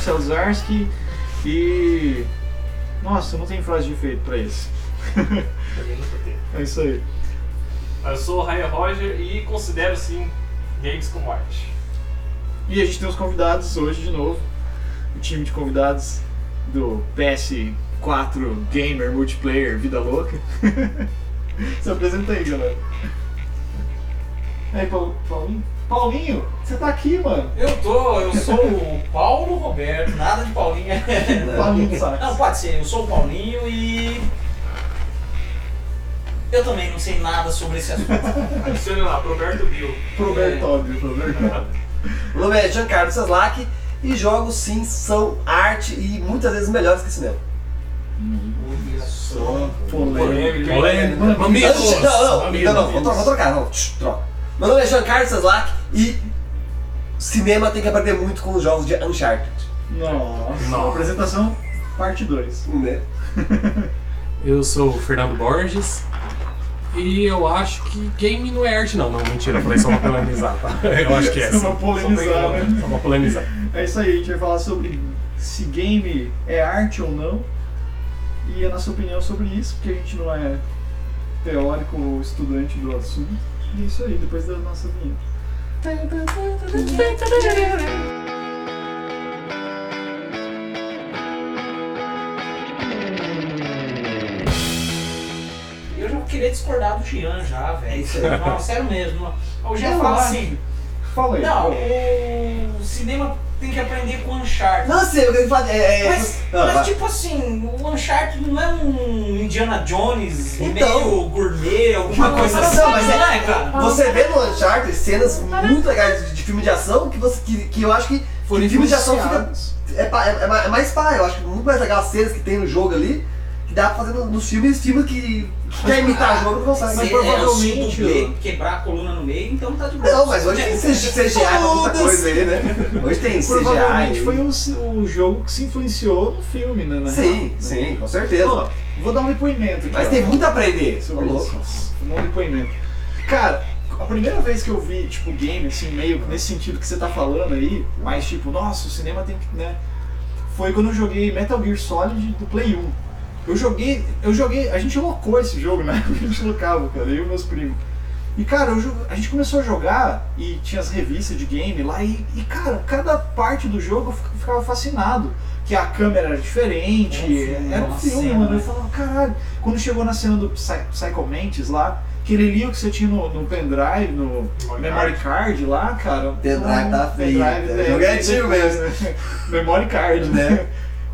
Marcelo Zarski e. Nossa, não tem frase de efeito pra esse. é isso aí. Eu sou o Raya Roger e considero sim games como arte. E a gente tem os convidados hoje de novo. O time de convidados do PS4 Gamer Multiplayer Vida Louca. Se apresenta aí, galera. E aí, Paul- Paulinho? Paulinho, você tá aqui, mano. Eu tô, eu sou o Paulo Roberto, nada de Paulinho. Paulinho Sacks. Não, pode ser, eu sou o Paulinho e. Eu também não sei nada sobre esse assunto. Adicione lá, Roberto Bill. Pro Bertoldi, pro Bertoldi. Meu nome é Giancarlo Saslak e jogos sim são arte e muitas vezes melhores que cinema. Olha Só polêmica. Polêmica. Mano, Antes de- não, não, não, não, vou, trocar, não, troca. Meu nome é Giancarlo Saslak e cinema tem que aprender muito com os jogos de Uncharted. Nossa, Nossa. apresentação parte 2. Né? Eu sou o Fernando Borges e eu acho que game não é arte, não. Não, mentira, eu falei só pra polemizar, tá? Eu acho que é. Só sim. pra polemizar, né? Só pra polemizar. É isso aí, a gente vai falar sobre se game é arte ou não. E a nossa opinião sobre isso, porque a gente não é teórico ou estudante do assunto. É isso aí, depois da nossa vinheta. Eu já queria discordar do Jean já, velho. É. Não, sério mesmo. O Jean fala assim, Fala aí. não, o cinema tem que aprender com o Uncharted. Não sei, eu quero falar. É, é, Mas, não, mas vai. tipo assim, o Uncharted não é um Indiana Jones Então. meio gourmet, alguma coisa assim, não, mas é- né, cara? Você vê no Uncharted cenas muito legais de, de filme de ação que, você, que, que eu acho que, Foram que filme de ação fica. É, é, é é mais pá, eu acho que muito mais legal as cenas que tem no jogo ali, dá pra fazer no- nos filmes, filmes que, que quer imitar jogo não consegue. mas provavelmente, é, quebrar a coluna no meio, então tá de boa. Não, mas hoje tem CGI pra muita coisa aí, né? Hoje tem Provavelmente CGI. foi o, o jogo que se influenciou no filme, né? na Sim, real. sim, com certeza. Ó, vou dar um depoimento aqui. Mas ó. tem muito a aprender. Sobre louco. isso. Nossa, Vou dar um depoimento. Cara, a primeira vez que eu vi, tipo, game, assim, meio nesse sentido que você tá falando aí, mas tipo, nossa, o cinema tem que, né? Foi quando eu joguei Metal Gear Solid do Play 1. Eu joguei, eu joguei, a gente locou esse jogo, né? A gente locava, cara, eu e meus primos. E cara, eu a gente começou a jogar e tinha as revistas de game lá e, e, cara, cada parte do jogo eu fi- ficava fascinado. Que a câmera era diferente, É era um filme, cena, mano. Eu né? falava, caralho. Quando chegou na cena do Psy- Psycho Mantis lá, aquele livro que você tinha no, no pendrive, no Memory memory card lá, cara. Pendrive ah, tá feio, pendrive, né? é, Jogo é antigo mesmo. memory card, né?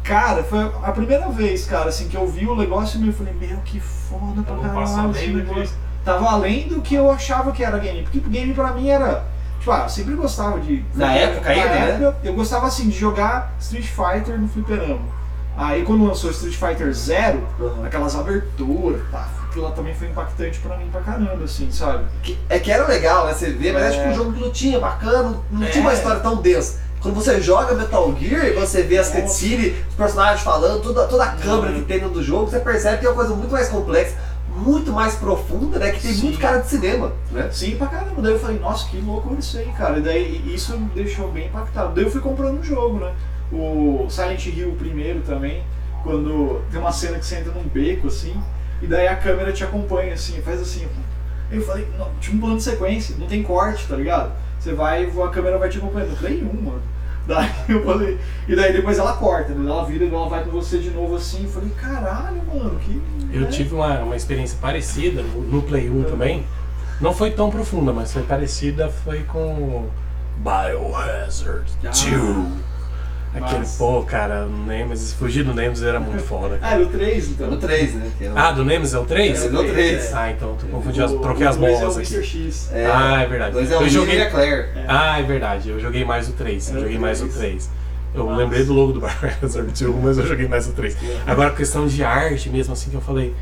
Cara, foi a primeira vez, cara, assim, que eu vi o negócio e eu falei, meu, que foda pra caralho esse bem do que- negócio. Tava além do que eu achava que era game. Porque game pra mim era. Tipo, ah, eu sempre gostava de. Na época ainda, né? Eu gostava assim de jogar Street Fighter no fliperama. Aí quando lançou Street Fighter Zero, Uhum. aquelas aberturas, pá, aquilo lá também foi impactante pra mim pra caramba, assim, sabe? Que- É que era legal, né? Você vê, mas é, É. tipo um jogo que não tinha, bacana, não É. tinha uma história tão densa. Quando você joga Metal Gear e você vê as cutscenes, os personagens falando, toda, toda a câmera Uhum. que tem dentro do jogo, você percebe que é uma coisa muito mais complexa, muito mais profunda, né? Que tem Sim. muito cara de cinema, né? Sim, pra caramba. Daí eu falei, nossa, que louco isso aí, cara. E daí isso me deixou bem impactado. Daí eu fui comprando o jogo, né? O Silent Hill primeiro também, quando tem uma cena que você entra num beco, assim, e daí a câmera te acompanha, assim, faz assim. Eu falei, não, tipo um plano de sequência, não tem corte, tá ligado? Você vai, a câmera vai te acompanhando. Eu falei, um, mano. Daí eu falei, e daí depois ela corta, né? Ela vira e ela vai com você de novo assim. Eu falei, caralho, mano, que. Eu né? tive uma, uma experiência parecida no, Play 1 também. Não foi tão profunda, mas foi parecida, foi com Biohazard 2. Aquele, pô, cara, o Nemesis, fugir do Nemesis era muito foda. Ah, era o 3, então. No 3, né? Que é o- Ah, do Nemesis é o 3? É, do 3. Ah, então tu confundi as, O- troquei as dois bolas é o aqui. Mr. X. É, Ah, é verdade. dois é o Eu joguei- e a Claire. É. Ah, é verdade, eu joguei mais o 3. Eu joguei mais o 3. 3. Eu Nossa. lembrei do logo do Biohazard 2, mas eu joguei mais o 3. Agora, questão de arte mesmo, assim, que eu falei.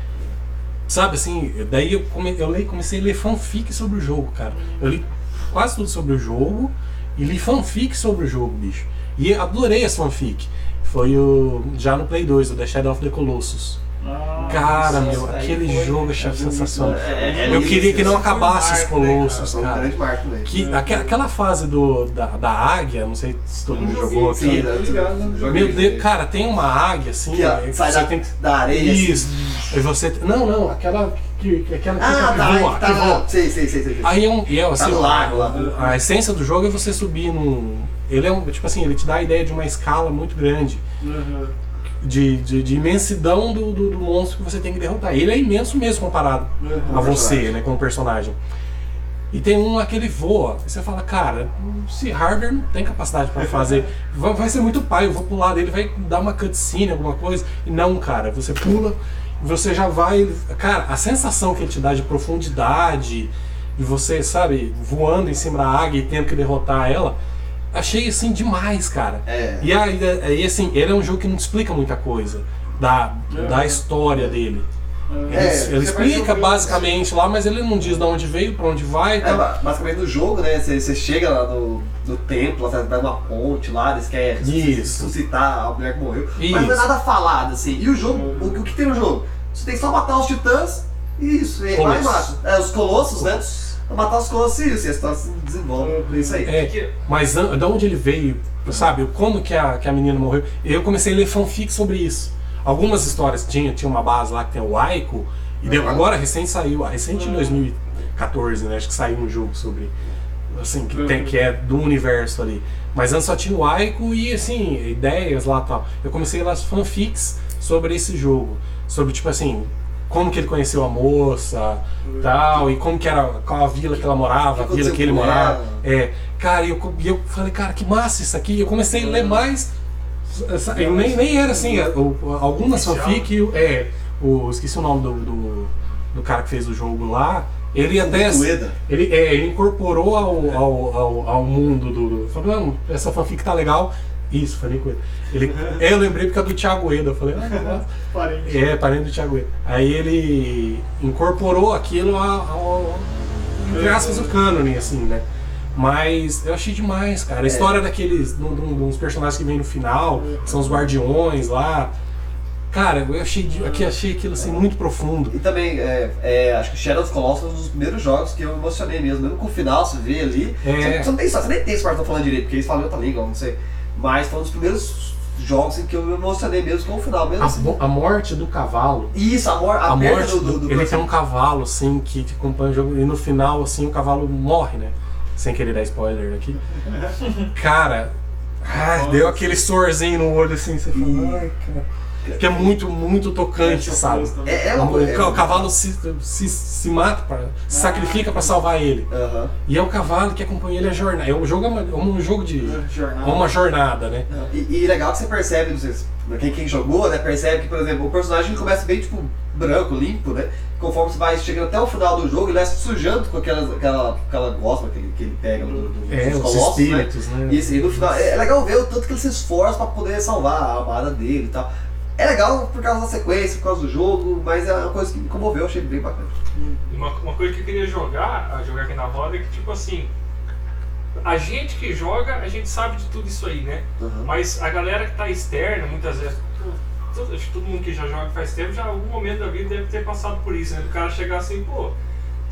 Sabe assim, daí eu, come, eu le- comecei a ler fanfic sobre o jogo, cara. Eu li quase tudo sobre o jogo e li fanfic sobre o jogo, bicho. E adorei as fanfic. Foi o. Já no Play 2, o The Shadow of the Colossus. Ah, Cara, nossa, meu, aquele foi- jogo achei sensacional. É, é, Eu queria que isso não um acabasse os marco, né, cara? Colossos, um cara. também. Que, aque- aquela fase do, da, da águia, não sei se todo mundo jogou Sim, aqui. né? Meu Deus, cara, tem uma águia assim. Que ó, é, sai você da, tem da areia. assim. Isso. E você. Não, não, aquela que, aquela que, Ah, que tá, voa, tá que voa. Sei, sei, sei, sei. Aí é um. E é, assim, no lago lá. A essência do jogo é você subir num. Ele é um. Tipo assim, ele te dá a ideia de uma escala muito grande. Uhum. De, de, de imensidão do, do, do monstro que você tem que derrotar. Ele é imenso mesmo comparado a você, personagem. né, como personagem. E tem um lá que ele voa. E você fala, cara, se hardware não tem capacidade pra fazer, vai, vai ser muito pai, eu vou pular dele, vai dar uma cutscene, alguma coisa. E não, cara, você pula, você já vai. Cara, a sensação que ele te dá de profundidade, de você, sabe, voando em cima da águia e tendo que derrotar ela, achei assim demais, cara. É. E aí, assim, ele é um jogo que não explica muita coisa da, da história dele. Ele, É, ele você vai explica basicamente lá, mas ele não diz de onde veio, pra onde vai. É, Tá? ba- basicamente no jogo, né? Você, chega lá no, no templo, você vai numa ponte lá, eles querem Isso. ressuscitar a mulher que morreu. Mas Isso. não é nada falado, assim. E o jogo, o, o que tem no jogo? Você tem que só matar os titãs e isso. E Colossos. mata. É, os colossos, né? Matar os colossos e isso. E a história se desenvolve por isso aí. É, mas de onde ele veio, sabe? Como que a, que a menina morreu? Eu comecei a ler fanfic sobre isso. Algumas histórias tinha, tinha uma base lá que tem o Aiko, e deu, Uhum. agora recente saiu, recente em 2014, né? Acho que saiu um jogo sobre. Assim, que, tem, que é do universo ali. Mas antes só tinha o Aiko e assim, ideias lá e tal. Eu comecei a ler as fanfics sobre esse jogo. Sobre, tipo assim, como que ele conheceu a moça tal, e como que era, qual a vila que ela morava, a vila que ele morava. É, cara, e eu, eu falei, cara, que massa isso aqui. Eu comecei a ler mais. essa- eu nem, nem era assim, algumas fanfic, é, o, esqueci o nome do, do, do cara que fez o jogo lá. Ele até. Ele, é, ele incorporou ao, ao, ao, ao mundo do. do falou, não, essa fanfic tá legal. Isso, falei com ele. ele é, eu lembrei porque é do Thiago Eda. Eu falei, ah. Parente. É, parente do Thiago Eda. Aí ele incorporou aquilo ao, ao entre aspas, o cânone, assim, né? Mas eu achei demais, cara. A história daqueles. de um- de um- de uns personagens que vem no final, que são os guardiões lá. Cara, eu achei, aqui, achei aquilo assim muito profundo. E também, é, é, acho que Shadow of the Colossus foi um dos primeiros jogos que eu emocionei mesmo. Mesmo com o final, você vê ali. É. Você, você não tem você nem tem esse tô falando direito, porque eles falam em outra língua, não sei. Mas foi um dos primeiros jogos em que eu me emocionei mesmo com o final, mesmo A, assim. a morte do cavalo. Isso, a, mor a, A morte do, do, do, do Ele tem um cavalo, assim, que te acompanha o jogo. E no final, assim, o cavalo morre, né? Sem querer dar spoiler aqui. Cara, ah, deu aquele sorzinho no olho, assim, você fala, ai, cara. Que é muito, muito tocante, sabe? É, é uma O, o cavalo se, se, se mata, pra, se sacrifica pra salvar ele. Aham. E é o cavalo que acompanha ele a jornada. É um jogo, é é um jogo de. Jornada. É uma jornada, né? E, e legal que você percebe, não sei se- quem, quem jogou, né, percebe que, por exemplo, o personagem começa bem, tipo, branco, limpo, né? Conforme você vai chegando até o final do jogo, ele vai se sujando com aquela, aquela, aquela gosma que ele, que ele pega do, do, É, dos os colossos, né? espíritos, né? Isso, e no final, é é legal ver o tanto que ele se esforça pra poder salvar a amada dele e tal. É legal por causa da sequência, por causa do jogo, mas é uma coisa que me comoveu, eu achei bem bacana. Uma, uma coisa que eu queria jogar, jogar aqui na roda, é que tipo assim, a gente que joga, a gente sabe de tudo isso aí, né? Uhum. Mas a galera que tá externa, muitas vezes, todo, acho que todo mundo que já joga faz tempo, já em algum momento da vida deve ter passado por isso, né? Do cara chegar assim, pô,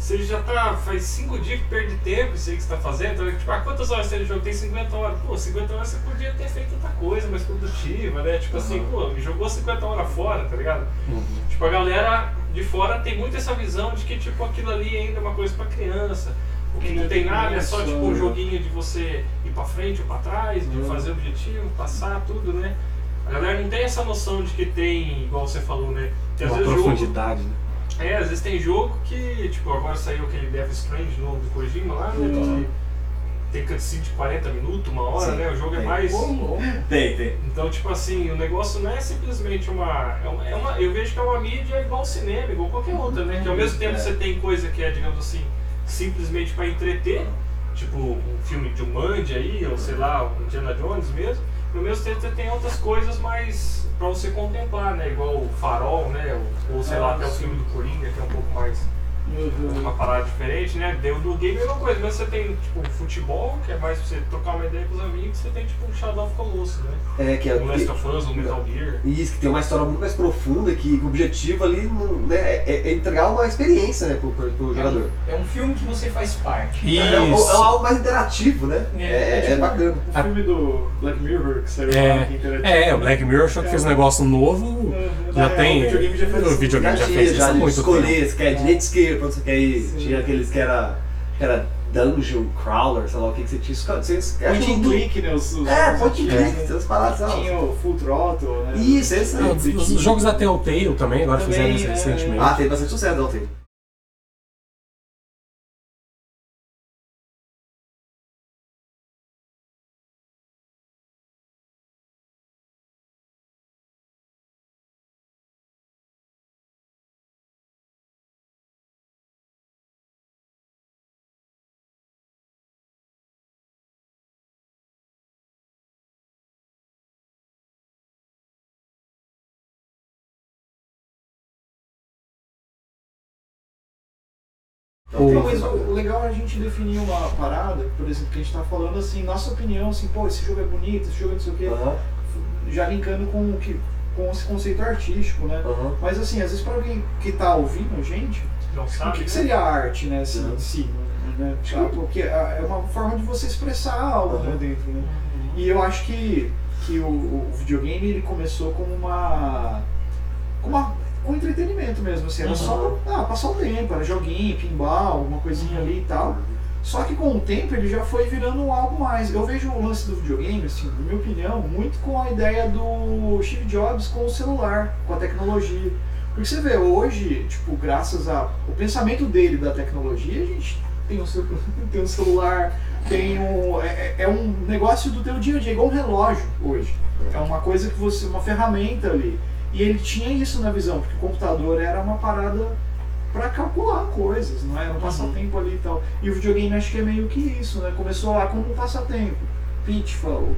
você já tá, faz 5 dias que perde tempo, aí que você tá fazendo, então, tipo, ah, quantas horas tem de jogo? Tem 50 horas. Pô, 50 horas você podia ter feito outra coisa mais produtiva, né? Tipo assim, pô, me jogou 50 horas fora, tá ligado? Uhum. Tipo, a galera de fora tem muito essa visão de que, tipo, aquilo ali ainda é uma coisa pra criança. O que não tem nada é só, tipo, um joguinho de você ir pra frente ou pra trás, de fazer objetivo, passar, tudo, né? A galera não tem essa noção de que tem, igual você falou, né? Às Uma vezes jogo, profundidade, né? É, às vezes tem jogo que, tipo, agora saiu aquele Death Strange novo do Kojima lá, né? Uhum. Que tem cutscene de 40 minutos, uma hora, Sim, né? O jogo é tem. mais. Tem, tem. Então, tipo assim, o negócio não é simplesmente uma. É uma, é uma- eu vejo que é uma mídia igual ao cinema, igual qualquer outra, né? Que ao mesmo tempo É. você tem coisa que é, digamos assim, simplesmente pra entreter, tipo um filme de Jumanji aí, ou sei lá, um Indiana Jones mesmo. Ao mesmo tempo você tem outras coisas mais pra você contemplar, né? Igual o Farol, né? Ou, ou sei lá, até o sim. filme do Coringa, que é um pouco mais Uhum. uma parada diferente, né? Deu do game é uma coisa, mas você tem tipo futebol, que é mais pra você trocar uma ideia com os amigos, você tem tipo um Shadow of Colossus, né? É, que é. Um Last of Us, um Metal Gear. Isso, que tem uma história muito mais profunda, que o objetivo ali não- né, é, é entregar uma experiência né, pro, pro, pro jogador. É um filme que você faz parte. Isso. É, um- é algo mais interativo, né? É, é, é tipo bacana. O filme do Black Mirror que saiu É, lá, que é interativo. É, o Black Mirror achou que fez um negócio novo, Uhum. já tem. O videogame já faz o isso. videogame já fez isso já há de muito escolher, tempo. se quer direita esquerda, pra onde você quer ir. Sim. Tinha aqueles que era, que era Dungeon Crawler, sei lá o que, que você tinha. Vocês, acho Point and click, né? Os, os É, point and click, né? essas paradas. Tinha o Full Throttle, né? Isso, esse aí. os, os jogos da Telltale também, agora Também, fizeram isso recentemente. Ah, teve bastante sucesso, não tem. Não, mas o o legal é a gente definir uma parada, por exemplo, que a gente tá falando assim, nossa opinião, assim, pô, esse jogo é bonito, esse jogo é não sei o quê, Aham, já linkando com o que com esse conceito artístico, né? aham. Mas assim, às vezes para alguém que tá ouvindo a gente, Não o sabe? que, que seria a arte, né, assim, Uhum. em si, né? Porque é uma forma de você expressar algo, né, Uhum. dentro, né? E eu acho que, que o, o videogame ele começou como uma. como uma, com entretenimento mesmo, assim, era só pra ah, passar o tempo, era joguinho, pinball, alguma coisinha ali e tal. Só que com o tempo ele já foi virando algo mais. Eu vejo o lance do videogame, assim, na minha opinião, muito com a ideia do Steve Jobs com o celular, com a tecnologia. Porque você vê, hoje, tipo, graças ao pensamento dele da tecnologia, a gente tem um, celu- tem um celular, tem um. É, é- é um negócio do teu dia a dia, igual um relógio hoje. É uma coisa que você. uma ferramenta ali. E ele tinha isso na visão, porque o computador era uma parada para calcular coisas, não era um passatempo ali e tal. E o videogame acho que é meio que isso, né? Começou lá como um passatempo. Pitfall,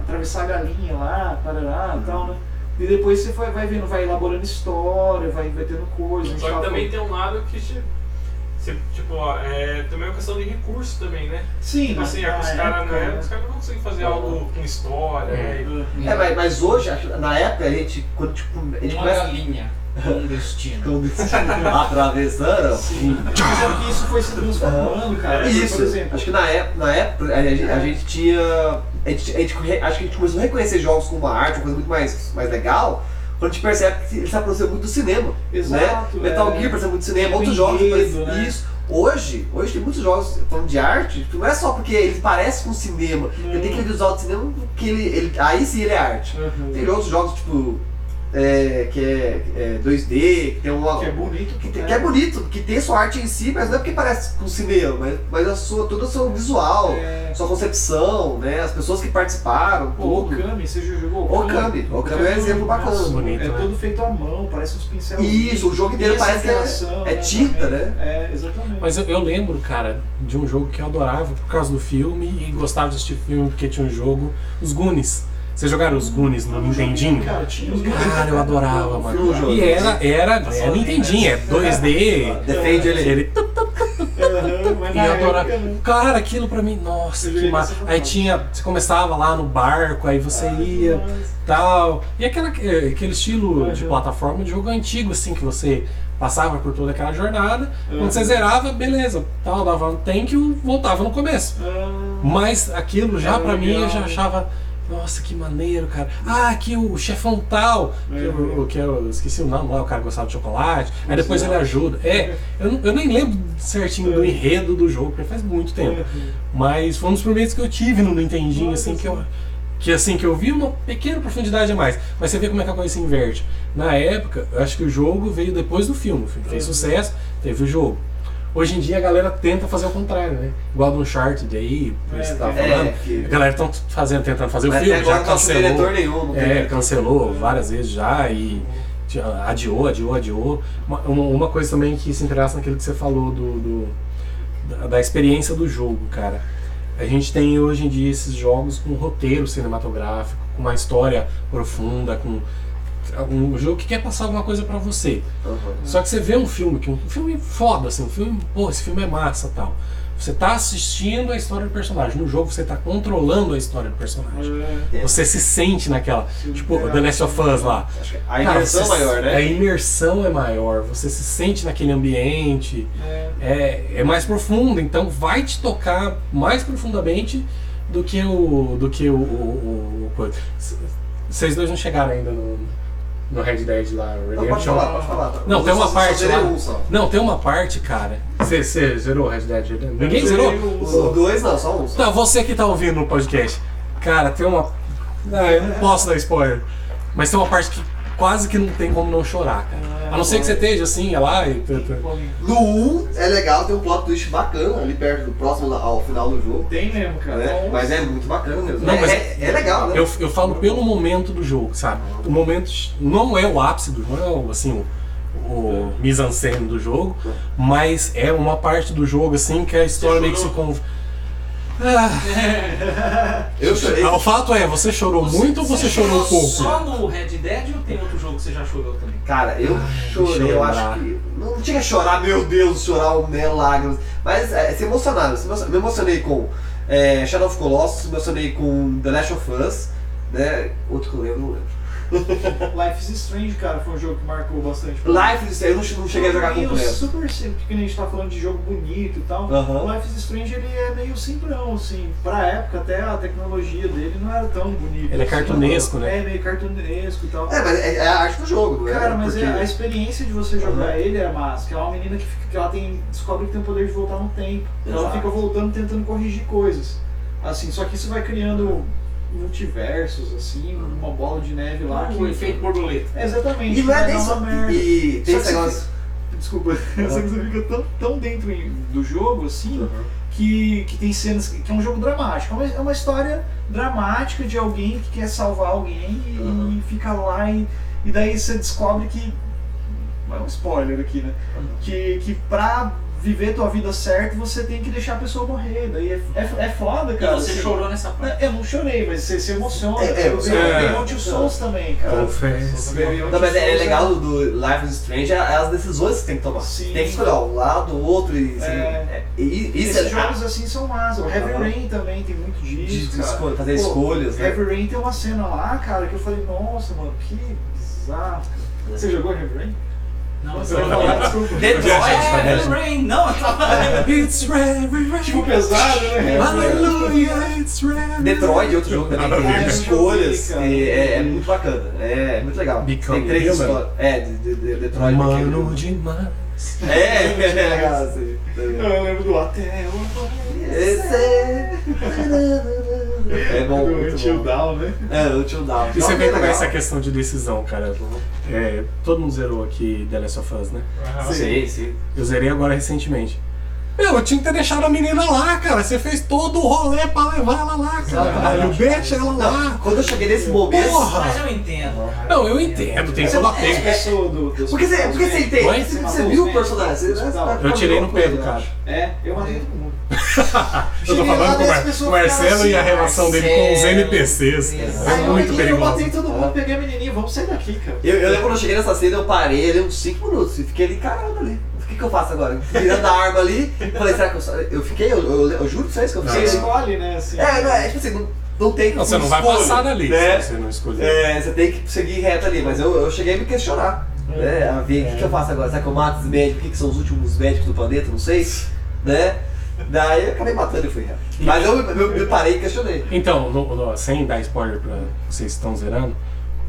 atravessar a galinha lá, parará e tal, né? E depois você vai, vai vendo, vai elaborando história, vai, vai tendo coisa. Só que também tem um lado que te- você, tipo, ó, é também uma questão de recurso também, né? Sim, Tipo na- assim, na os caras época, né, os caras não conseguem fazer algo com história, É. né? É, mas, mas hoje, na época, a gente, quando tipo, a gente Uma começa. galinha com destino. Quando atravessando. Sim. Mas é que isso foi se transformando, cara. Isso, exemplo, acho que na época, na época a, gente, a gente tinha. A gente, a gente acho que a gente começou a reconhecer jogos como uma arte, uma coisa muito mais, mais legal, quando a gente percebe que ele se aproxima muito do cinema. Exato, né? Metal é. Gear, por exemplo, muito cinema, Tem outros jogos. né? Isso. Hoje, hoje tem muitos jogos falando de arte, não é só porque ele parece com cinema, ele tem aquele visual de cinema que ele, ele. Aí sim ele é arte. Uhum. Tem outros jogos, tipo. É, que é, é 2D, que tem uma. que é bonito. Que, tem- né? que é bonito, que tem sua arte em si, mas não é porque parece com cinema, mas, mas a sua, todo o seu visual, É. sua concepção, né? As pessoas que participaram, Pô, tudo. Okami, você já jogou Okami, Okami é um exemplo bacana. nossa, Bonito, é né? todo feito à mão, parece uns pincéis. Isso, o jogo inteiro parece que é, é tinta, também. né? É, exatamente. Mas eu, eu lembro, cara, de um jogo que eu adorava por causa do filme e gostava de assistir filme porque tinha um jogo, os Goonies. Vocês jogaram os Goonies no Nintendinho? Cara, tinha os Cara, eu adorava, mano. jogo. E era, era, é Nintendinho, é 2D. Defende ele. Ele, e né? Cara, aquilo pra mim, nossa, que massa. Aí tinha, você começava lá no barco, aí você ia, Nossa. tal. E aquela, aquele estilo de Uhum. plataforma de jogo antigo, assim, que você passava por toda aquela jornada. Quando Uhum. você zerava, beleza, tal, dava um thank you, voltava no começo. Ah, Mas aquilo já Era pra mim eu legal, já né? achava. Nossa, que maneiro, cara. Ah, aqui o chefão tal. Que, Uhum. eu, que eu esqueci o nome lá, o cara gostava de chocolate. Aí depois ele ajuda. É, eu, eu nem lembro certinho do enredo do jogo, porque faz muito tempo. Uhum. Mas foi um dos primeiros que eu tive no Nintendinho, assim, que eu. Que assim, que eu vi uma pequena profundidade a mais. Mas você vê como é que a coisa se inverte. Na época, eu acho que o jogo veio depois do filme. O filme fez Uhum. sucesso, teve o jogo. Hoje em dia a galera tenta fazer o contrário, né? Igual do Uncharted aí, que É, você tava é, falando. que- A galera estão fazendo, tentando fazer o filme, agora já não tem diretor cancelou. nenhum, não É, diretor. cancelou várias vezes já e adiou, adiou, adiou. Uma, uma- uma coisa também que se interessa naquilo que você falou do, do- da, da experiência do jogo, cara. A gente tem hoje em dia esses jogos com roteiro cinematográfico, com uma história profunda, com um jogo que quer passar alguma coisa pra você. Aham. Só que você vê um filme, que um filme foda, assim, um filme, pô, esse filme é massa tal. Você tá assistindo a história do personagem. No jogo você tá controlando a história do personagem. É, Você se sente naquela. Sim, Tipo, é. The Last of Us lá. A Cara, imersão você- maior, né? A imersão é maior, você se sente naquele ambiente, é. é, é mais profundo, então vai te tocar mais profundamente do que o. do que o. o, o. C- Vocês dois não chegaram ainda no, no Red Dead lá, Não, pode Redemption? falar, pode falar. Não, Eu tem uma parte lá. um. Não, tem uma parte, cara. Você zerou Red Dead Redemption? Ninguém zerou? O dois não, só um só. Tá, você que tá ouvindo no podcast. Cara, tem uma. Ah, eu não posso dar spoiler. Mas tem uma parte que quase que não tem como não chorar, cara. A não ser que você esteja assim, é lá e. No 1 é legal, tem um plot twist bacana ali perto do próximo ao final do jogo. Tem mesmo, cara. Então, Mas é muito bacana mesmo. Não, é, mas- é, é legal, né? Eu, eu falo pelo momento do jogo, sabe? O momento não é o ápice do jogo, não é o, assim, o, o mise-en-scène do jogo, mas é uma parte do jogo assim que a história meio que se con... Ah, Eu chorei. o fato é, você chorou muito ou você chorou um pouco? Só no Red Dead ou tem outro jogo que você já chorou também? Cara, eu deixa chorei, eu acho que. Não tinha que chorar, meu Deus, chorar né, lágrimas. Mas é, se emocionaram. Me emocionei com é, Shadow of Colossus, me emocionei com The Last of Us, né? Outro que eu lembro, não lembro. Life is Strange, cara, foi um jogo que marcou bastante. pra mim. Life is eu não, cheguei a jogar Meio completo. super simples, porque a gente tá falando de jogo bonito e tal. O Life is Strange ele é meio simplão, assim. Pra época, até a tecnologia dele não era tão bonita. Ele é assim. cartunesco, né? É, meio cartunesco e tal. É, mas é, é a arte do jogo, é? Cara, mas Porque- é- a experiência de você jogar ele é massa. Que é uma menina que, fica, que ela tem, descobre que tem o poder de voltar no tempo. Ela Exato. fica voltando, tentando corrigir coisas. Assim, só que isso vai criando multiversos, assim, uma bola de neve lá. o que... efeito borboleta. Exatamente. E não é nem só. uma merda. E tem esse negócio. Desculpa, só que você fica tão, tão dentro em- do jogo, assim, que, que tem cenas que que é um jogo dramático. É uma, é uma história dramática de alguém que quer salvar alguém e, Uhum. e fica lá e, e daí você descobre que. É um spoiler aqui, né? Que, que pra viver tua vida certo você tem que deixar a pessoa morrer. Daí é, é, é foda, E cara. você assim. chorou nessa parte. Eu não chorei, mas você se emociona. É, é, eu vi é. Two Souls também, cara. Confesso. Beyond Não, mas é, é legal Souls do Life is Strange é as decisões que você tem que tomar. Sim. Tem que escolher um lado, o outro e. assim, É. é- e- Isso Esses é jogos assim são massa. O Heavy Aham. Rain também tem muito disso, de cara. escolha- fazer Pô, escolhas, né? Heavy Rain tem uma cena lá, cara, que eu falei, nossa, mano, que bizarro. cara. Você jogou Heavy Rain? Não, Você vai falar, desculpa. Detroit, é, Rain, não, eu tava... It's Heavy Rain. Tipo pesado, né? Aleluia, it's Heavy Detroit, outro jogo também, tem ver. escolhas. E é, é muito bacana. É, é muito legal. Become tem três histórias. É, de, de, de Detroit. Mano demais. Human. É, é legal assim. Eu lembro do Até o Esse é bom, Do muito Until bom. Down, né? É, o Until Down. E você vê como é essa questão de decisão, cara. É, todo mundo zerou aqui The Last of Us, né? Sim, sim. Eu zerei agora recentemente. Meu, eu tinha que ter deixado a menina lá, cara. Você fez todo o rolê pra levar ela lá, caralho. Deixa ela Não, lá. quando eu cheguei nesse momento. Porra! Mas eu entendo. Não, eu entendo, tem todo matou as apego. pessoas do, Porque você, porque você entende? Oi? Você, viu o personagem? Você, Eu tirei no coisa, pé do cara. É, eu matei todo mundo. Eu tô falando com o Mar- Marcelo e a assim, relação dele com os. NPCs. Exato. É eu muito peguei, eu perigoso. matei todo mundo, peguei a menininha, vamos sair daqui, cara. Eu, eu lembro quando eu cheguei nessa cena, eu parei ali uns 5 minutos e fiquei ali, caramba, ali. O que, que eu faço agora? Virando a arma ali, falei, será que eu. Eu fiquei, eu, eu, eu juro pra vocês que eu Você fiquei. ali. escolhe, né? Assim, É, não é, tipo assim, não, não tem Não, você não vai escolha, passar dali Né? se você não escolher. É, você tem que seguir reto ali, mas eu, eu cheguei a me questionar. Né? A ver o que, que eu faço agora? Será que eu mato os médicos? O que, que são os últimos médicos do planeta? Não sei. Né? Daí eu acabei matando e fui reto. Mas eu, eu, eu parei e questionei. Então, no- no- sem dar spoiler pra vocês que estão zerando,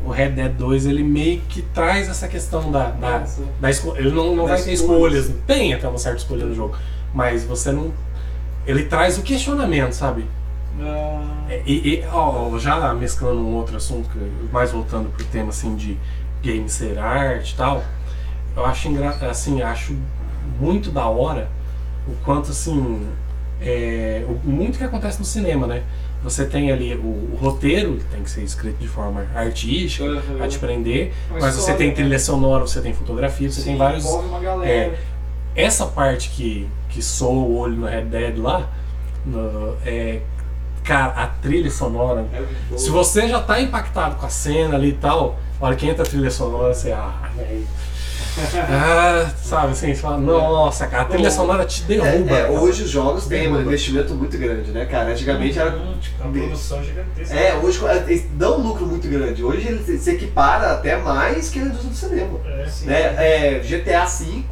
o Red Dead 2 ele meio que traz essa questão da, da, da escolha. Ele não, não vai ter escolhas. Tem até uma certa escolha no jogo. Mas você não. Ele traz o questionamento, sabe? Ah, E, e, ó, já mesclando um outro assunto, mais voltando pro tema assim de game ser arte e tal, eu acho assim, acho muito da hora o quanto assim é, o, muito que acontece no cinema, né? Você tem ali o, o roteiro, que tem que ser escrito de forma artística, Uhum. pra te prender, Uma mas você tem né? trilha sonora, você tem fotografia, você tem sim, vários uma galera. é, essa parte que, que soa o olho no Red Dead lá, no- é, Cara, a trilha sonora. É. Se você já tá impactado com a cena ali e tal, a hora que entra a trilha sonora, você. Ah, velho. Ah, sabe assim, você fala, nossa, cara, a trilha sonora te derruba. É, é, hoje os jogos têm um investimento muito grande, né, cara? Antigamente era. Uma produção gigantesca. É, hoje eles dão um lucro muito grande. Hoje ele se equipara até mais que a indústria do cinema. É. né? É, GTA V,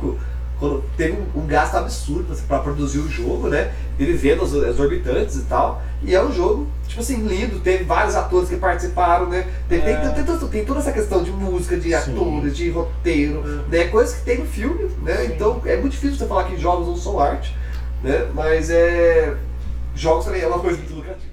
quando teve um, um gasto absurdo para produzir o jogo, né? Ele vendas exorbitantes e tal. E é um jogo, tipo assim, lindo. Teve vários atores que participaram, né? Tem, tem, É. tem, tem, tem toda essa questão de música, de Sim. atores, de roteiro, né? Coisas que tem no filme, né? Sim. Então é muito difícil você falar que jogos não são arte, né? Mas é. Jogos também é uma coisa muito lucrativa.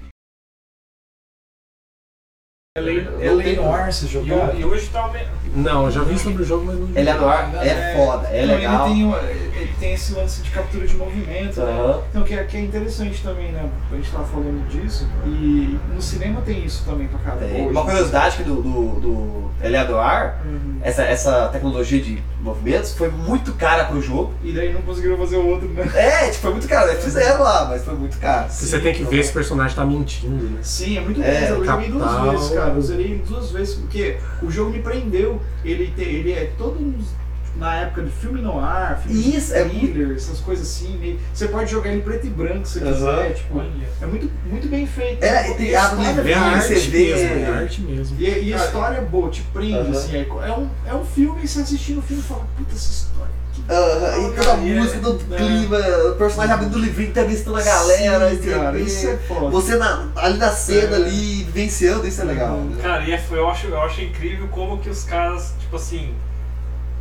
É lei, é lei tem- no ar se E, e hoje tá. Não, eu já vi sobre o jogo, mas não Ele é, no ar, é foda, é legal. Ele tem, tem esse lance de captura de movimento, né? Aham. Então, que é, que é interessante também, né? A gente tava falando disso. E no cinema tem isso também pra caramba. Tem. hoje. Uma curiosidade que do, do, do Ele é no ar, Uhum. essa, essa tecnologia de movimentos foi muito cara pro jogo. E daí não conseguiram fazer o outro, né? É, tipo, foi muito caro. Eles fizeram lá, mas foi muito caro. Você tem que ver se o personagem tá mentindo, né? Sim, é muito É, bom. Eu joguei duas vezes, cara. Eu zerei duas vezes, porque o jogo me prendeu. Ele, te- ele é todo uns- na época de filme no ar, filme Isso, de é thriller, essas coisas assim. meio- Você pode jogar ele preto e branco se Aham. quiser. Tipo, é muito, muito bem feito. É, e tem a história É arte vê- mesmo, é a arte mesmo. E, e a história é boa, te prende, Aham. assim. É, é um, é um filme e você assistindo o filme e fala, puta, essa história. E toda a é- música, todo o é. clima, o personagem abrindo o livrinho, entrevistando a galera, Sim, você cara, isso é foda. você na- ali na cena, É. ali, vivenciando, isso é legal. né? Cara, e é, eu, acho, eu acho incrível como que os caras, tipo assim.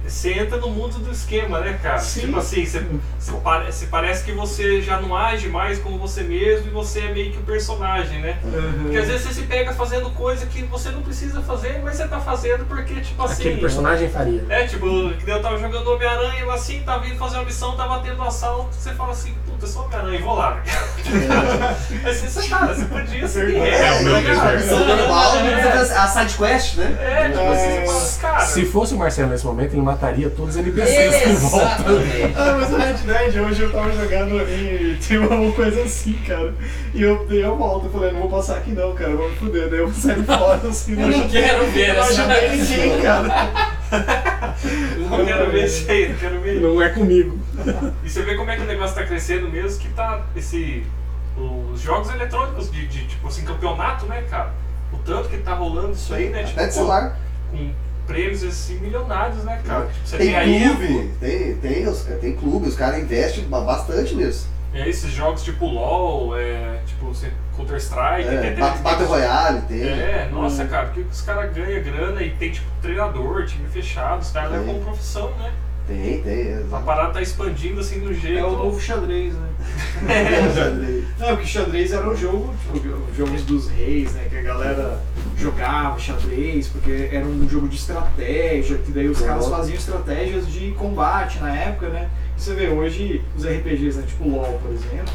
Você entra no mundo do esquema, né, cara? Sim. Tipo assim, você, você pare- você parece que você já não age mais como você mesmo e você é meio que o personagem, né? Porque às vezes você se pega fazendo coisa que você não precisa fazer, mas você tá fazendo porque, tipo assim. Aquele personagem faria. É, tipo, eu tava jogando Homem-Aranha, eu assim, tava vindo fazer uma missão, tava tendo um assalto, você fala assim, puta, eu sou Homem-Aranha, vou lá. Aí você, cara, você podia seguir É, regra, É, meu é, versão normal, É. você faz a side quest, né? É, tipo assim, você fala, cara. Se fosse o Marcelo nesse momento, ele mataria todos os NPCs que voltam. Ah, mas o Red Dead, hoje eu tava jogando e tinha uma coisa assim, cara. E eu dei a volta, eu falei, não vou passar aqui não, cara, vou me fuder. Daí eu saí fora assim, Eu não quero ver não essa. ajudei ninguém, cara. Não quero ver isso aí, não quero ver. Não é comigo. E você vê como é que o negócio tá crescendo mesmo, que tá esse. Os jogos eletrônicos de, de, tipo assim, campeonato, né, cara? O tanto que tá rolando isso aí, né? Tipo, Até de celular. com prêmios assim milionários, né, cara? Tipo, você Tem clube, tem, tem, os, tem clube, os caras investem ba- bastante nisso. é, esses jogos tipo LOL, é, tipo você- Counter-Strike, É, tem- tem- Bat- Battle Royale, tem. É, nossa, Hum. cara, porque os caras ganham grana e tem tipo treinador, time fechado, os caras levam como profissão, né? Tem, tem. A parada tá expandindo assim do jeito. É o novo xadrez, né? É. Não, porque xadrez era um jogo, tipo, os jogos dos reis, né? Que a galera jogava xadrez, porque era um jogo de estratégia, que daí os Uhum. caras faziam estratégias de combate na época, né? E você vê, hoje os RPGs, né? Tipo LoL, por exemplo,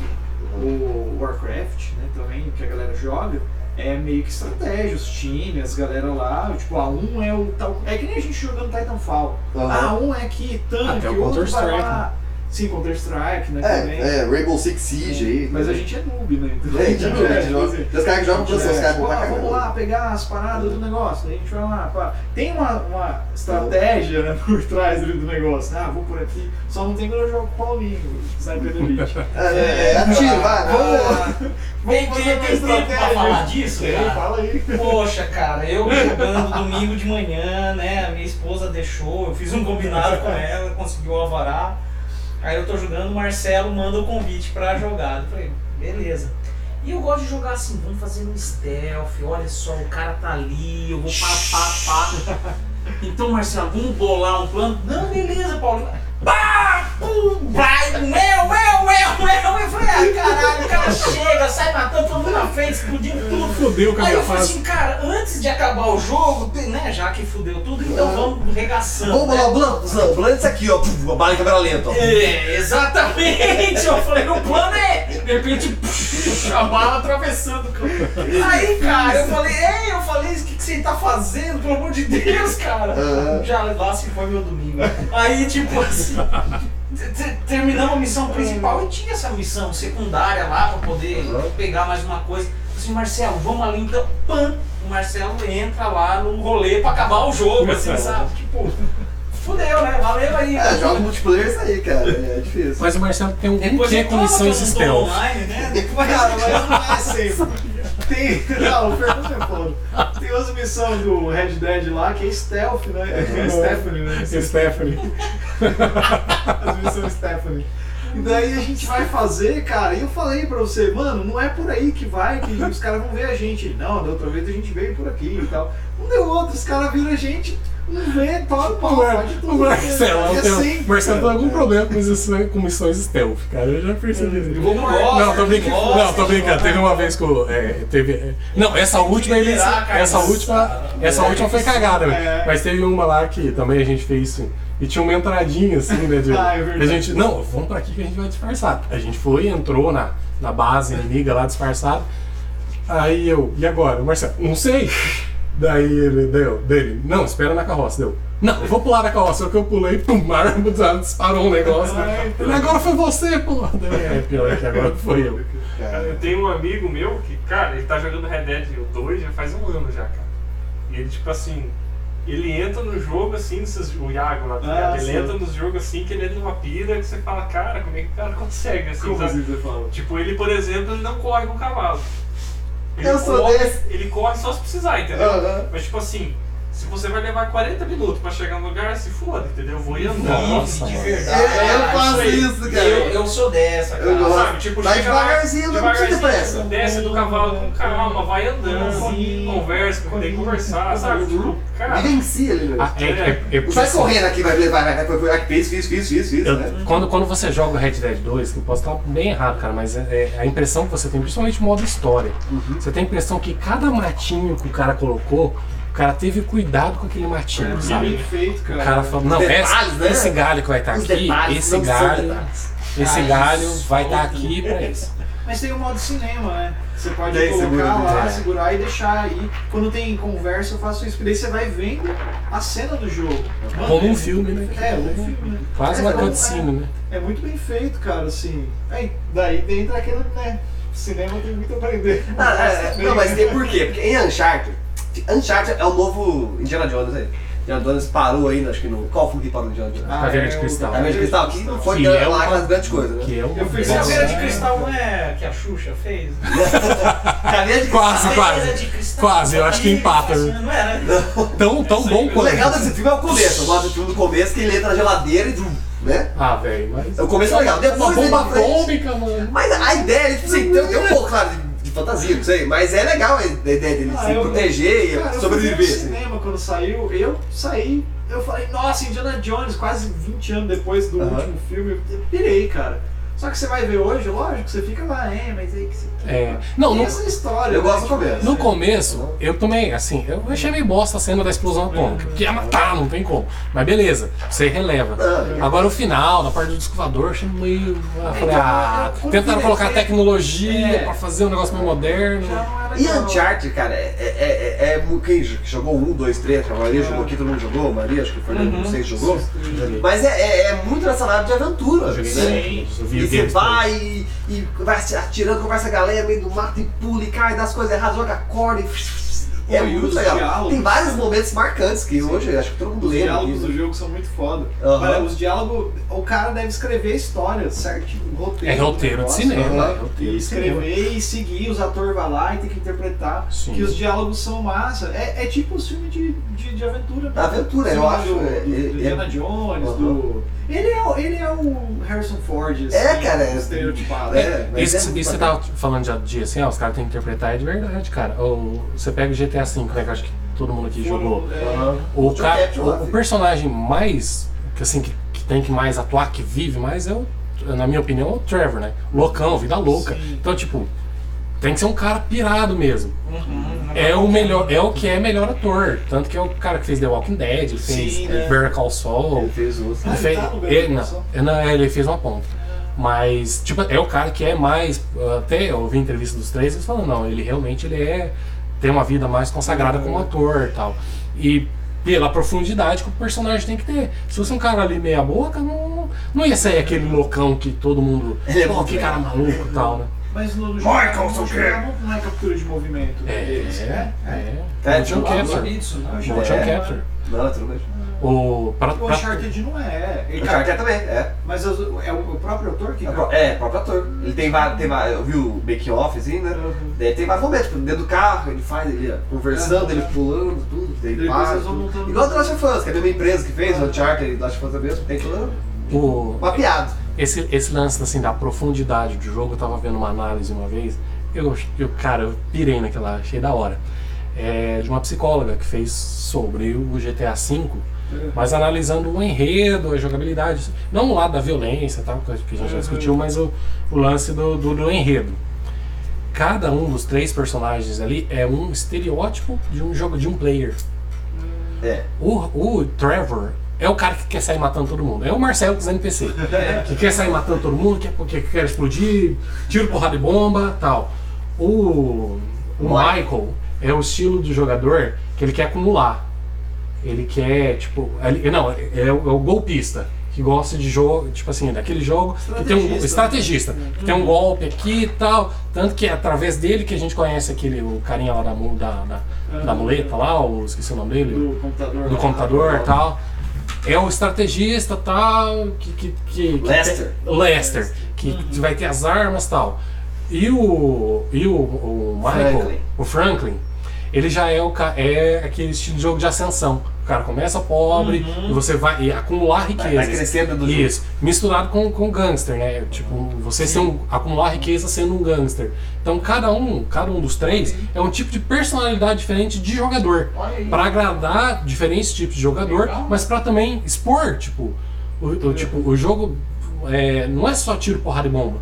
o Warcraft, né? Também, que a galera joga, é meio que estratégia, os times, as galera lá, tipo, a um é o tal. É que nem a gente jogando Titanfall. Aham. Ah, um é aqui, tanque, Até o outro vai lá. Sim, Counter-Strike, né? também. É, é, Rainbow Six Siege aí. Mas a gente é noob, né? Então, É, a gente é noob, gente joga. assim, Tem os caras que jogam é, profissionais, os caras pra vamos lá pegar as paradas do negócio, daí a gente vai lá. pá. Tem uma, uma estratégia né, por trás ali do negócio. Ah, vou por aqui. Só não tem quando eu jogo com o Paulinho, Sniper Elite. É, é, é, atira, vai, vamos. Tem, Vamos tem, fazer tem uma tempo pra estratégia. falar disso, Tem, cara? fala aí. Poxa, cara, eu jogando domingo de manhã, né? A minha esposa deixou, eu fiz um combinado com ela, conseguiu o alvará. Aí eu tô jogando, o Marcelo manda o convite pra jogar. Eu falei, beleza. E eu gosto de jogar assim, vamos fazer um stealth, olha só, o cara tá ali, eu vou pá, pá, pá. Então, Marcelo, vamos bolar um plano? Não, beleza, Paulinho. Pá, pum, vai, meu, meu, meu, meu. Eu falei, ah, caralho, o cara chega, sai matando todo mundo na frente, explodindo tudo. Fudeu com a Aí eu falei assim, cara, antes de acabar o jogo, né, já que fudeu tudo, então vamos regaçando. Vamos né? lá, plano, o plano é esse aqui, ó. puf, A bala em câmera lenta, ó. É, exatamente! Eu falei, o plano é, de repente, psh, a bala atravessando o campo. Aí, cara, eu falei, ei, eu falei, o que, que você tá fazendo, pelo amor de Deus, cara? Já lá se foi meu domingo. Aí, tipo assim, te- terminamos a missão principal e tinha essa missão secundária lá pra poder Aham. pegar mais uma coisa. assim, Marcelo, vamos ali então. Pam! O Marcelo entra lá no rolê pra acabar o jogo, assim, sabe? Tipo, fudeu, né? Valeu aí. É, joga multiplayer isso aí, cara. É difícil. Mas o Marcelo tem um Depois que é reclama com tô stealth. online, né? Cara, mas não é sempre. Tem. Não, o Fernando é foda. Tem umas missões do Red Dead lá que é stealth, né? É Stephanie, né? Stephanie. As missões Stephanie. E daí a gente vai fazer, cara, e eu falei pra você, mano, não é por aí que vai, que os caras vão ver a gente. Não, da outra vez a gente veio por aqui e tal. Não deu outro, os caras viram a gente, não vê, Mar- pode tudo. o Marcelo, É o Marcelo tem algum problema com missões, com missões stealth, cara. Eu já percebi isso. Eu não tô brincando. Não, tô brincando. Teve uma vez que eu, é, teve. é, Não, essa última ele. Essa última. Essa última foi cagada, velho. É. Mas teve uma lá que também a gente fez isso. E tinha uma entradinha assim, né? De, Ah, é verdade. a gente. Não, vamos pra aqui que a gente vai disfarçar. A gente foi, entrou na, na base inimiga lá disfarçado. Aí eu, e agora? O Marcelo, não sei. Daí ele deu, dele, não, espera na carroça, deu. Não, eu vou pular na carroça, só que eu pulei, pum, a arma disparou um negócio. Ah, então. Ele, agora foi você, pô. Daí, É, pior que agora foi eu. Eu tenho um amigo meu que, cara, ele tá jogando Red Dead 2 já faz um ano já, cara. E ele, tipo assim, ele entra no jogo assim, esses, o Iago lá, tá Ah, ele sim. entra nos jogos assim, que ele entra numa pira que você fala, cara, como é que o cara consegue, assim, Como sabe? assim você fala? Tipo, ele, por exemplo, ele não corre com o cavalo. Ele Eu sou corre, desse. Ele corre só se precisar, entendeu? Mas tipo assim, se você vai levar 40 minutos pra chegar no lugar, se foda, entendeu? Eu vou ir andando. Nossa, de verdade. É, eu faço aí. isso, cara. Eu, eu sou dessa, cara. Eu gosto. Sabe, tipo, Vai lá, devagarzinho, não precisa ter pressa. Desce do cavalo com calma, vai andando, Sim. conversa, tem que conversar, sabe? Tipo, cara, Vivencia ali, meu. Ah, é, é, é sai assim, correndo aqui, vai, vai, vai, vai, vai, vai, fiz, fiz, fiz, fiz, fiz, eu- né? quando, quando você joga o Red Dead 2, que eu posso estar bem errado, cara, mas é, é a impressão que você tem, principalmente o modo história, você tem a impressão que cada matinho que o cara colocou, o cara teve cuidado com aquele matinho, É bem sabe? feito, O cara. cara falou, não, Detalhes, esse, né? esse galho que vai estar Os aqui, detalhes esse galho, detalhes. esse Ah, galho isso. vai estar aqui pra isso. Mas tem o modo cinema, né? Você pode Daí colocar segura, lá, é. segurar e deixar aí. Quando tem conversa, eu faço isso. porque Daí você vai vendo a cena do jogo. Mano, Como um é- filme, né? É, um filme, né? Quase É, uma como- cutscene, né? É muito bem feito, cara, assim. Aí, daí dentro daquele, né? Cinema tem muito a aprender. Ah, é, é, não, mas tem por quê? Porque em Uncharted, Uncharted é o novo Indiana Jones aí. Indiana Jones parou aí, acho que no. Qual filme que parou no Indiana Jones? Ah, Caveira é, de o- Cristal. A Verde Cristal aqui não foi Que lá é uma- aquelas grandes coisas, né? Que é um Eu fiz caveira de é. cristal não é que a Xuxa fez? Caveira de Quase, Cristal. quase. Caveira de cristal. Quase, eu acho que empata. Não era? Tão, tão bom O quanto. legal desse filme é o começo. Eu gosto do filme do começo, que ele entra na geladeira e. Né? Ah, velho, mas. O começo é legal. Uma Depois bomba ele pra frente- atômica, mano. Mas a ideia, tipo assim, tem um pouco, claro, de, fantasia, não sei, mas é legal a ideia dele Ah, se eu- proteger Cara, e eu sobreviver. ver assim. cinema quando saiu, eu saí, eu falei, nossa, Indiana Jones, quase 20 anos depois do último filme, eu pirei, cara. Só que você vai ver hoje, lógico, você fica lá, é, mas aí que você. É. Não, Tem no, essa história. Eu né, gosto do tipo, começo. no começo, eu também, assim, eu achei meio bosta a cena da explosão atômica. Porque ia matar, não tem como. Mas beleza, você releva. Ah, Agora o final, na parte do descovador, achei meio. Eu falei, ah, Então, tentaram quando colocar tecnologia É. pra fazer um negócio meio moderno. Não E. Uncharted, cara, é, é, é, é quem jogou um, dois, três, a Maria É. jogou aqui, todo mundo jogou, a Maria, acho que o Fernando, não Uhum. sei se jogou. Mas é, é, é muito nessa vibe de aventura. Eu joguei né? Sim. Você vai e, e vai atirando, conversa a galera, meio do mato e pula e cai, dá as coisas erradas, joga corda e. É e muito os legal. diálogos, Tem vários momentos marcantes que hoje acho que todo mundo Os lembra. diálogos do aqui, né? jogo são muito foda. Aham. Cara, Os diálogos, o cara deve escrever a história certinho, o roteiro. É do roteiro de cinema. É roteiro E de cinema. escrever e seguir, os atores vai lá e tem que interpretar. Sim. Que os diálogos são massa. É, é tipo os filmes de, de, de aventura. né? Aventura, eu acho. Do, é- do, do é- Indiana Jones, Aham. do. Ele é, o- ele é o Harrison Ford, assim, É, cara, é- estereotipado. é, Isso, é isso muito você tava falando de, de assim, ó, os caras têm que interpretar, é de verdade, cara. Ou você pega o GTA V, né, que acho que todo mundo aqui jogou. É. O, cara, o, personagem mais, que assim, que, que tem que mais atuar, que vive mais, é o, na minha opinião, é o Trevor, né? Loucão, vida louca. Sim. Então, tipo, tem que ser um cara pirado mesmo. Uhum. É o melhor, é o que é melhor ator. Tanto que é o cara que fez The Walking Dead, ele fez Sim, né? Better Call Saul. Ele fez. Ah, Ele fez, tá Better ele, Call não, não, ele fez uma ponta. Mas, tipo, é o cara que é mais. Até eu ouvi entrevista dos três, eles falam, não, ele realmente ele é. Tem uma vida mais consagrada como ator e tal. E pela profundidade que o personagem tem que ter. Se fosse um cara ali meia boca, não, não ia ser aquele loucão que todo mundo. Ele é Pô, que cara maluco e tal, né? Mas no, Michael, sou jogo quê? não, é captura de movimento É, deles, né? é. É, né? Eu Motion É. capture. Não, é tudo bem. O, pra, O pra- Uncharted não é. Ele- O Uncharted também, é. Mas as- é o próprio autor que. É, o pró- é, o próprio ator. Ele tem vários. Tem, vários- eu vi o make-off, assim, né? Uhum. Daí tem vários momentos, tipo, dentro do carro, ele faz ele conversando, Uhum. ele pulando, tudo. Daí tudo. montando- Igual o The Last of Us, que é a mesma empresa que fez, o Uncharted e The Last of Us é mesmo, tem tudo o, mapeado. esse, esse lance assim, da profundidade do jogo, eu tava vendo uma análise uma vez, eu, eu cara, eu pirei naquela, achei da hora. É, de uma psicóloga que fez sobre o GTA V, mas analisando o enredo, a jogabilidade, não o lado da violência, tal, que a gente já Uhum. discutiu, mas o, o lance do, do, do enredo. Cada um dos três personagens ali é um estereótipo de um jogo de um player. É. O, o Trevor é o cara que quer sair matando todo mundo. É o Marcelo dos NPC. que quer sair matando todo mundo, que, que quer explodir, tiro, porrada de bomba tal. O, o Michael é o estilo do jogador que ele quer acumular. Ele quer, tipo. Ele, não, é o, é o golpista. Que gosta de jogo, tipo assim, daquele jogo que tem um Estrategista. estrategista, que tem um golpe aqui e tal. Tanto que é através dele que a gente conhece aquele o carinha lá da, da, da, da muleta lá, o, esqueci o nome dele Do computador. do computador e tal. É o estrategista tal, que. que, que, que Lester. tem- Lester, que vai ter as armas e tal. E o. E o, o Michael, Franklin. o Franklin, ele já é, o, é aquele estilo de jogo de ascensão. O cara começa pobre e você vai e acumular Vai, riquezas. vai crescendo do jogo. Isso, misturado com, com gangster, né? Tipo, você ser um, acumular riqueza sendo um gangster. Então cada um, cada um dos três é um tipo de personalidade diferente de jogador. Pra agradar diferentes tipos de jogador, Legal. mas pra também expor, tipo, o, o- tipo, o jogo é, não é só tiro, porrada e bomba.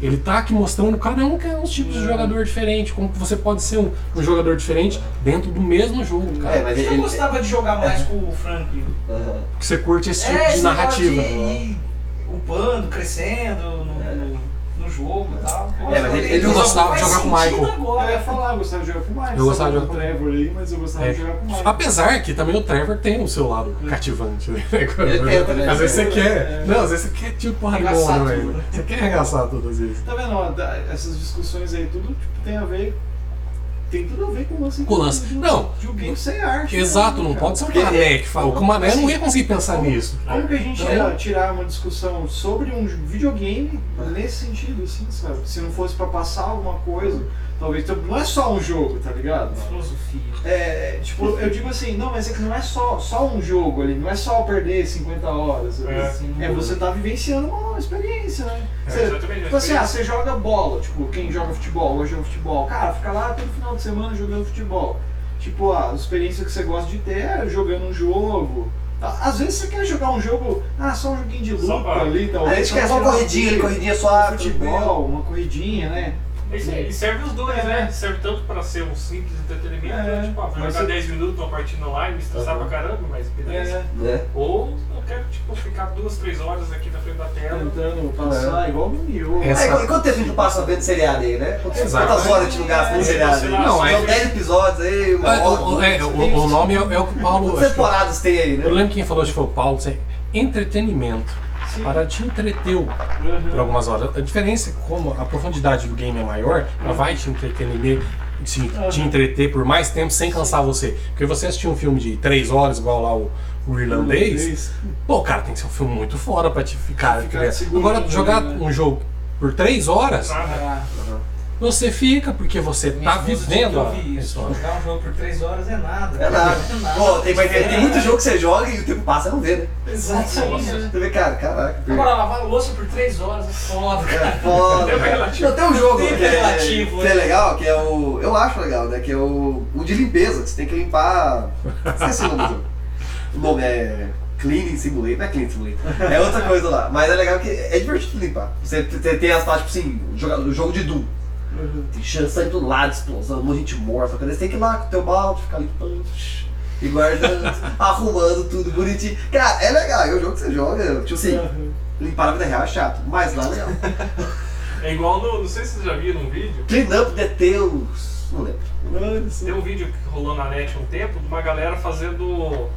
Ele tá aqui mostrando cada um que é uns tipos de jogador diferente, como que você pode ser um, um jogador diferente dentro do mesmo jogo, É, cara. mas Eu ele. gostava de jogar mais com o Franklin. Aham. Que você curte esse tipo É, de esse narrativa. de ir upando, crescendo no, no, no jogo e tal. É, mas ele- ele Eu gostava de jogar com o Michael. Agora. Eu ia falar, eu gostava de jogar com o Michael. Eu gostava de jogar com o Trevor aí, mas eu gostava É. de jogar com o Michael. Apesar que também o Trevor tem o seu lado cativante, né? Né? Às vezes você É. quer. Não, às vezes você quer tipo porra tudo, velho. né? Você quer arregaçar tudo às vezes. Tá vendo? ó, essas discussões aí, tudo tipo, tem a ver. Tem tudo a ver com o lance. Com o lance. do- Não. De um game sem arte. Exato, né, não pode ser Porque- mané que fala. O mané não ia conseguir pensar Como- nisso. Como que a gente Então- ia tirar uma discussão sobre um videogame nesse sentido, assim, sabe? Se não fosse pra passar alguma coisa, talvez. então, Não é só um jogo, tá ligado? Filosofia. É, tipo, eu digo assim, não, mas é que não é só, só um jogo ali, não é só perder 50 horas. É. Assim, É, você tá vivenciando uma experiência, né? É, Você, exatamente, tipo assim, ah, você joga bola, tipo, quem joga futebol, hoje joga futebol. Cara, fica lá todo final de semana jogando futebol. Tipo, a experiência que você gosta de ter é jogando um jogo. Á- Às vezes você quer jogar um jogo, ah, só um joguinho de Só luta ali, A talvez. gente quer só uma corridinha, corridinha suave, futebol, uma corridinha, né? Isso aí, E serve os dois, É. né? Serve tanto pra ser um simples entretenimento, É, né? tipo, ah, vou mas jogar você- 10 minutos numa partida online, me estressar Uhum. pra caramba, mas beleza. É, né? Ou eu quero, tipo, ficar duas, três horas aqui na frente da tela. tentando passar, igual no Mio. Essa- É, e quanto tempo a gente passa vendo seriado aí, né? Quantas, horas a gente não gasta vendo É, seriado aí? não, São é- 10 episódios aí, uma É, hora. o, o- é, o, o nome é, é o que o Paulo. Quantas temporadas tem aí, Eu né? lembro quem falou, acho que foi o Paulo, assim, entretenimento. Sim. Para te entreter Uhum. por algumas horas. A diferença é como a profundidade do game é maior, ela vai te entretener, te, te entreter por mais tempo sem cansar você. Porque você assistir um filme de 3 horas, igual lá o, o Irlandês, pô, cara, tem que ser um filme muito fora pra te ficar. Ficar Agora, jogar né? um jogo por 3 horas. Ah, você fica, porque você Minha tá tinha que vivendo a história. Jogar um jogo por 3 horas é nada. É nada. Pô, tem, vai ter, tem muito jogo que você joga e o tempo passa e não vê, né? Exatamente. Você vê, cara, caraca. Agora, lavar louça por 3 horas é foda, É foda. Tempo relativo. Tem um jogo Tempo que é, relativo, que é né? legal, que é o. Eu acho legal, né? Que é o. O de limpeza, que você tem que limpar. Esqueci o nome do jogo. O nome é. Cleaning Simulator, não é Cleaning Simulator, é outra coisa lá. Mas é legal que é divertido limpar. Você tem tem as partes, tipo assim, o jogo de Doom. Tem chance de todo lado, explosão, um monte de gente morta. Você tem que ir lá com o teu balde, ficar limpando e guardando, arrumando tudo bonitinho. Cara, é legal, é um jogo que você joga, tipo assim, limpar na vida real é chato, mas lá é legal. É igual no. Não sei se vocês já viram um vídeo. Clean up details. Não lembro. Tem um vídeo que rolou na net um tempo de uma galera fazendo.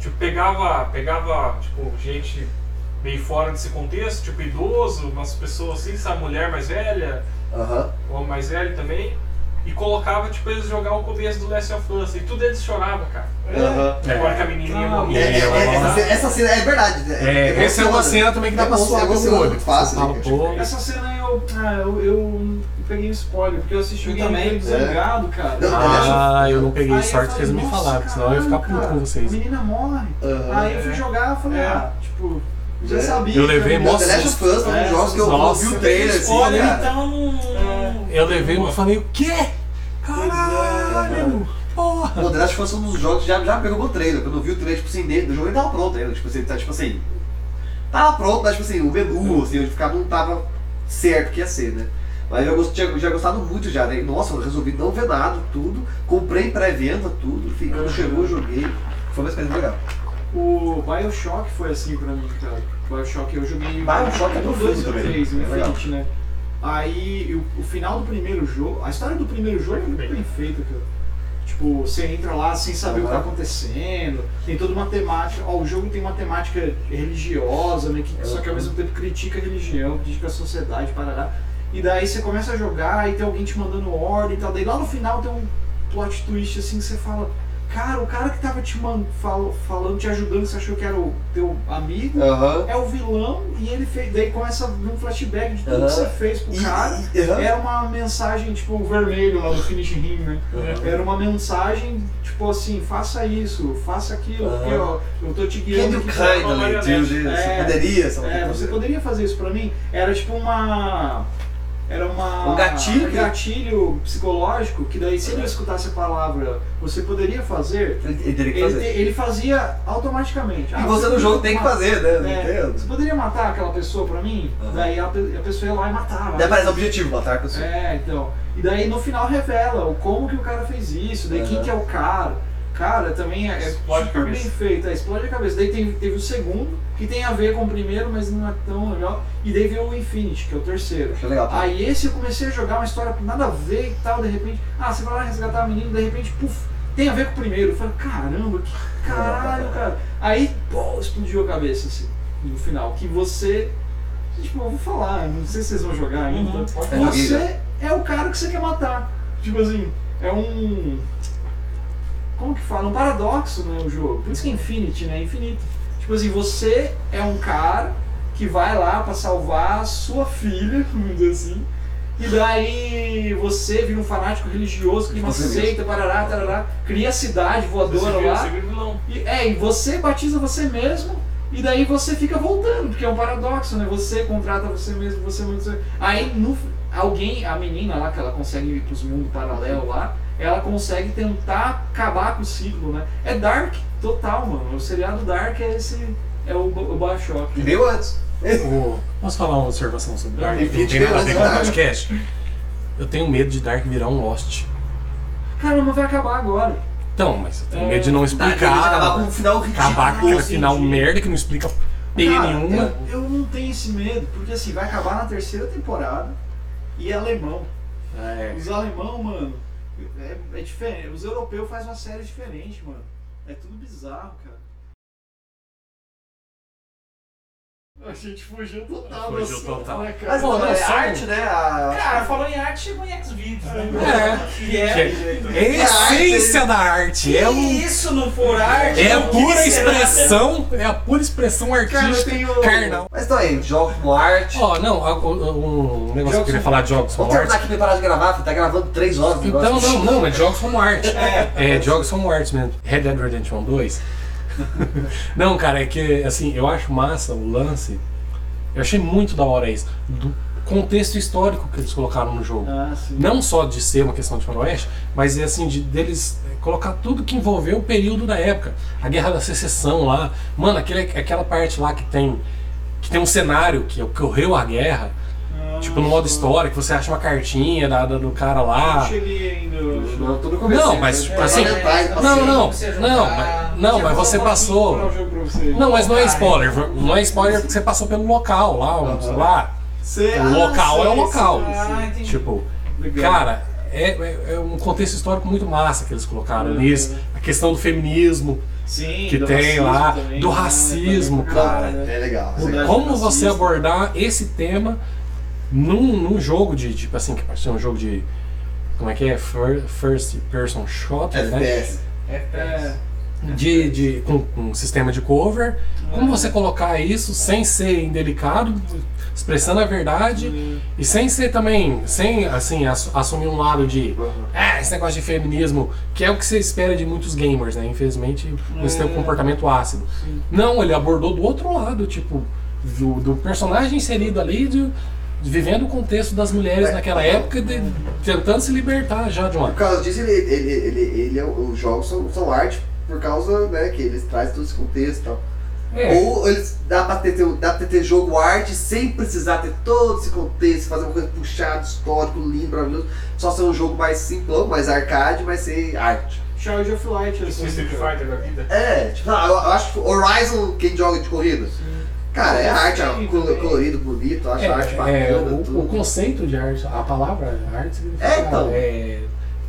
Tipo, pegava. Pegava, tipo, gente meio fora desse contexto, tipo idoso, umas pessoas assim, sabe, mulher mais velha, Aham. o homem mais velho também, e colocava, tipo, eles jogar o começo do Last of Us, e tudo eles choravam, cara. Aham. É. Agora que a menininha Calma. morria. É, é, é, essa, cena- essa cena é verdade. É, essa é uma cena também que dá pra Emo- suar pelo emociona olho. muito fácil, né, Essa cena eu, ah, eu, eu peguei spoiler, porque eu assisti o gameplay também. do Zangado, cara. Não, Ah, eu não peguei Aí sorte que vocês me "Nossa, falaram, porque senão eu ia ficar puto com vocês. A menina morre. Aham. Aí eu fui jogar e falei, É. ah, tipo, já É. sabia. Eu levei mó The Last of Us foi um É, dos jogos que eu nossa. vi o trailer assim, Spoiler, cara. então. Eu levei e falei, o quê? Caralho! Porra! O The Last of Us foi um dos jogos que já, já pegou meu trailer. Quando eu vi o trailer, tipo assim, dele, o jogo ele tava pronto ainda. Tipo assim, tá, tipo assim. Tava pronto, mas tipo assim, o menu, assim, onde ficava não tava certo que ia ser, né? Mas eu gost- tinha, já gostado muito já, né? Nossa, eu resolvi não ver nada, tudo. Comprei em pré-venda, tudo. Enfim, quando Uhum. chegou, eu joguei. Foi uma experiência legal. O Bioshock foi assim pra mim, cara. Bioshock eu joguei. Bioshock é o profundo 2 e o também. 3, o É. Infinite, né? Aí o, o final do primeiro jogo, a história do primeiro jogo é muito bem feita, cara. Tipo, você entra lá sem saber o que tá acontecendo, tem toda uma temática. Ó, o jogo tem uma temática religiosa, né? Que, só que ao mesmo tempo critica a religião, critica a sociedade, parará. E daí você começa a jogar e tem alguém te mandando ordem e tal. Daí lá no final tem um plot twist assim que você fala. Cara, o cara que tava te man fal falando, te ajudando, você achou que era o teu amigo, Aham. é o vilão e ele fez. Daí começa um flashback de tudo Aham. que você fez pro E- cara. aham. Era uma mensagem, tipo, vermelho lá no finish rim, né? Uhum. Era uma mensagem, tipo assim, faça isso, faça aquilo, porque ó, eu tô te Can guiando you pra uma kindly do marionete. this? Você É, poderia? Você não é, você poderia fazer isso pra mim? Era tipo uma. Era uma. Um gatilho? um gatilho psicológico que daí se ele escutasse a palavra você poderia fazer, Ele, ele teria que ele, fazer. ele fazia automaticamente. E Ah, você no jogo tem que fazer, né? É, você poderia matar aquela pessoa pra mim? Aham. Daí a, a pessoa ia lá e matava. Daí parece objetivo, matar a pessoa. É, então. E daí no final revela o como que o cara fez isso, daí quem Aham. que é o cara. Cara, também é, é Explode super bem feito, é, explode a cabeça. Daí tem- teve o segundo, que tem a ver com o primeiro, mas não é tão legal. E daí veio o Infinity, que é o terceiro. Achei legal. tá? Aí esse eu comecei a jogar uma história com nada a ver e tal, de repente, ah, você vai lá resgatar a menina, de repente, puf, tem a ver com o primeiro. Eu falei, caramba, que caralho, cara. Aí, pô, explodiu a cabeça, assim, no final. Que você. Tipo, eu vou falar, não sei se vocês vão jogar ainda. Uhum. Você é o cara que você quer matar. Tipo assim, é um. Como que fala? Um paradoxo, né? O jogo. Por isso que é Infinity, né? Infinito. Tipo assim, você é um cara que vai lá pra salvar a sua filha, vamos dizer assim. E daí você vira um fanático religioso, cria uma Você mesmo. seita, parará, tarará, cria a cidade Você voadora vira, lá. você vira vilão. E, é, e você batiza você mesmo, e daí você fica voltando, porque é um paradoxo, né? Você contrata você mesmo, você você- Aí no, alguém, a menina lá, que ela consegue ir pros mundos paralelos lá, ela consegue tentar acabar com o ciclo, né? É Dark total, mano. O seriado Dark é esse. É o, o Bioshock. E veio antes. Ô, Posso falar uma observação sobre Dark? Não tem nada a ver com o podcast. Eu tenho medo de Dark virar um Lost. Caramba, vai acabar agora. Então, mas eu tenho É, medo de não Tá, ele vai acabar com explicar. um final ridículo. Acabar com aquele Nossa, final entendi. merda que não explica P Cara, nenhuma. Eu, eu não tenho esse medo, porque assim, vai acabar na terceira temporada e é alemão. É. Os alemão, mano, é, é diferente. Os europeus fazem uma série diferente, mano. É tudo bizarro, cara. A gente fugiu total Fugiu do assunto, total. né, cara? Mas, Pô, mano, não, é só- arte, né? A... Cara, falou em arte, chegou em X-Videos, né? É. Que é. Que é a essência da arte. É, um, isso não for arte, é a pura expressão. É a pura expressão Cara, eu artística tenho- carnal. Mas então aí, jogos com arte. Ó, não, a- o- um negócio que eu queria com- falar de jogos com Vamos terminar arte. aqui pra parar de gravar. Tá gravando 3 horas. Então, não, não, é jogos como arte. É, jogos como arte mesmo. Red Dead Redemption 2. não, cara, é que, assim, eu acho massa o lance. Eu achei muito da hora isso. Do contexto histórico que eles colocaram no jogo. Ah. Não só de ser uma questão de faroeste, mas é assim, de, deles colocar tudo que envolveu o período da época. A Guerra da Secessão lá. Mano, aquele, aquela parte lá que tem. Que tem um cenário que ocorreu a guerra. Ah, Tipo, no modo história, que você acha uma cartinha da, da- do cara lá. cheguei ainda. Não, tudo. Não, mas, né? assim, Não, assim. não, não, mas, não, mas você passou. Não, mas não é spoiler. Não é spoiler porque você passou pelo local lá, sei lá. O ah, local é o local. Ah. Tipo, cara, é, é- é um contexto histórico muito massa que eles colocaram Uhum. nisso. A questão do feminismo, Sim, que tem lá, também, do né, racismo, também, cara. né? É legal. Como você abordar esse tema num, num jogo de, tipo assim, que ser um jogo de. Como é que é? Fir- First person shot, né? FPS. É, De, de, com, com sistema de cover. Como você colocar isso sem ser indelicado, expressando a verdade e sem ser também, sem assim, ass- assumir um lado de ah, esse negócio de feminismo, que é o que você espera de muitos gamers, né? Infelizmente, você tem um comportamento ácido. Não, ele abordou do outro lado, tipo, do, do personagem inserido ali, de vivendo o contexto das mulheres É. naquela época, de- tentando se libertar já de uma. Por causa disso, ele, ele, ele, ele é- os jogos são, são arte por causa, né, que eles trazem todo esse contexto e tal. É, Ou eles dá pra, ter, ter- dá pra ter jogo arte sem precisar ter todo esse contexto, fazer uma coisa puxada, histórico, lindo, maravilhoso. Só ser um jogo mais simplão, mais arcade, mas ser arte. Child of Light, Esse assim. Street Fighter da vida. É, tipo, ah, eu, eu acho que Horizon, quem joga de corrida, cara, é arte, é colorido, bonito, acho a arte É, bacana. é, o, tudo. o conceito de arte, a palavra arte significa É, então. é,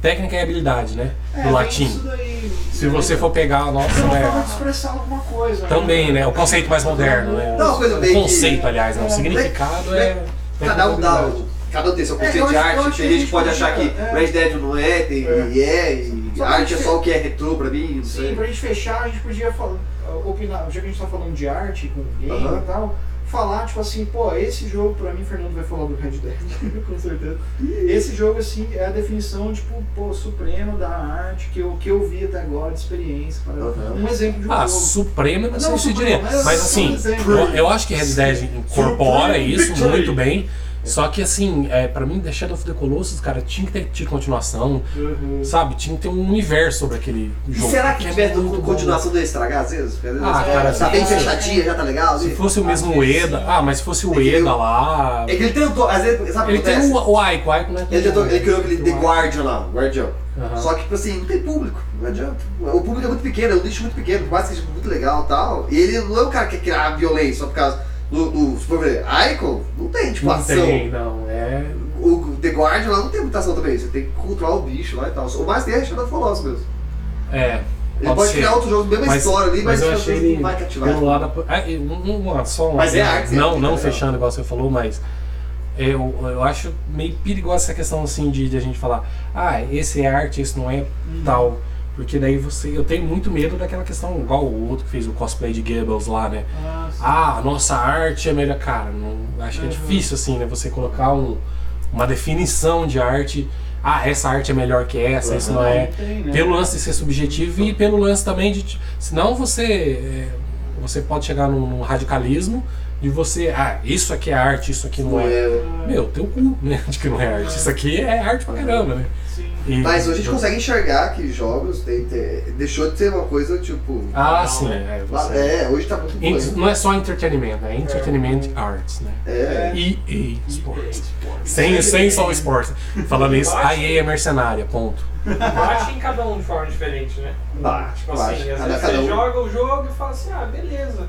técnica e habilidade, né? É, tem latim. isso daí, Se você for pegar a nossa, É uma forma né, de expressar alguma coisa. também, né? O conceito mais moderno, né? Não, coisa o bem que- conceito, aliás, né? O É, significado é. Cada um dá o. Cada um tem seu É, conceito de arte. Tem que a gente que pode achar que é. Red Dead não é, tem É. e é, e arte que- é só o que é retrô pra mim, não Sim, pra gente fechar, a gente podia falar, opinar, já que a gente tá falando de arte com game e tal, falar, tipo assim, pô, esse jogo pra mim, Fernando vai falar do Red Dead, com certeza. Esse jogo, assim, é a definição, tipo, pô, suprema da arte que eu, que eu vi até agora, de experiência. Para... Um exemplo de um Ah, jogo. suprema eu não sei Não, se diria. mas Mas só um assim, eu, eu acho que Red Dead incorpora Supreme isso Victory. muito bem. Só que assim, é, pra mim, The Shadow of the Colossus, cara, tinha que ter tido continuação, Uhum. sabe? Tinha que ter um universo sobre aquele E jogo. será que é com bom. continuação ia estragar às vezes? Ah, é, cara, tá se bem fosse- fechadinha, já tá legal? Se fosse o mesmo vezes Ueda. sim. Ah, mas se fosse o É eu- lá. É que ele tentou, às vezes, sabe o Ele que tem o, o Aiko, o Aiko, né? Ele, tentou, ele criou aquele The. Guardian lá, Guardião. Aham. Só que, tipo assim, não tem público, não adianta. O público é muito pequeno, é um nicho muito pequeno, por mais que seja muito legal e tal. E ele não é um cara que quer criar violência só por causa do se for ver, Icon, não tem, tipo, Não ação. tem, não. É. O The Guardian lá não tem muita ação também, você tem que controlar o bicho lá e tal. O mais tem é Shadow Colossus mesmo. É. Ele pode, ser. criar outro jogo, mesma Mas- história ali, mas, mas eu achei ele não vai cativar. pelo lado ah, um- uma só uma, Mas é arte, não é não legal. fechando igual você falou mas eu, eu acho meio perigosa essa questão assim de, de a gente falar ah esse é arte esse não é tal porque daí você eu tenho muito medo daquela questão igual o outro que fez o cosplay de Goebbels lá né Ah, ah nossa arte é melhor cara não acho que é difícil assim né você colocar um, uma definição de arte ah essa arte é melhor que essa isso não é tem, né? pelo lance de ser subjetivo e pelo lance também de. Senão você. é, você pode chegar num, num radicalismo de você. Ah, isso aqui é arte, isso aqui não Não é. é- Meu, teu cu, né? De que não é arte. Isso aqui é arte pra caramba, né? E- Mas hoje a gente consegue enxergar que jogos tem, tem- deixou de ser uma coisa tipo. Ah, Não, sim. né? É, lá- você- é, hoje tá muito Ent- bom. Não é só entretenimento, é entertainment arts, né? É. EA Sports. Sem, sem só o esporte. Falando isso, a EA é mercenária, ponto. Bate em cada um de forma diferente, né? Bate, Tipo bate. assim, às Cada- vezes cada você um- joga o jogo e fala assim, ah, beleza.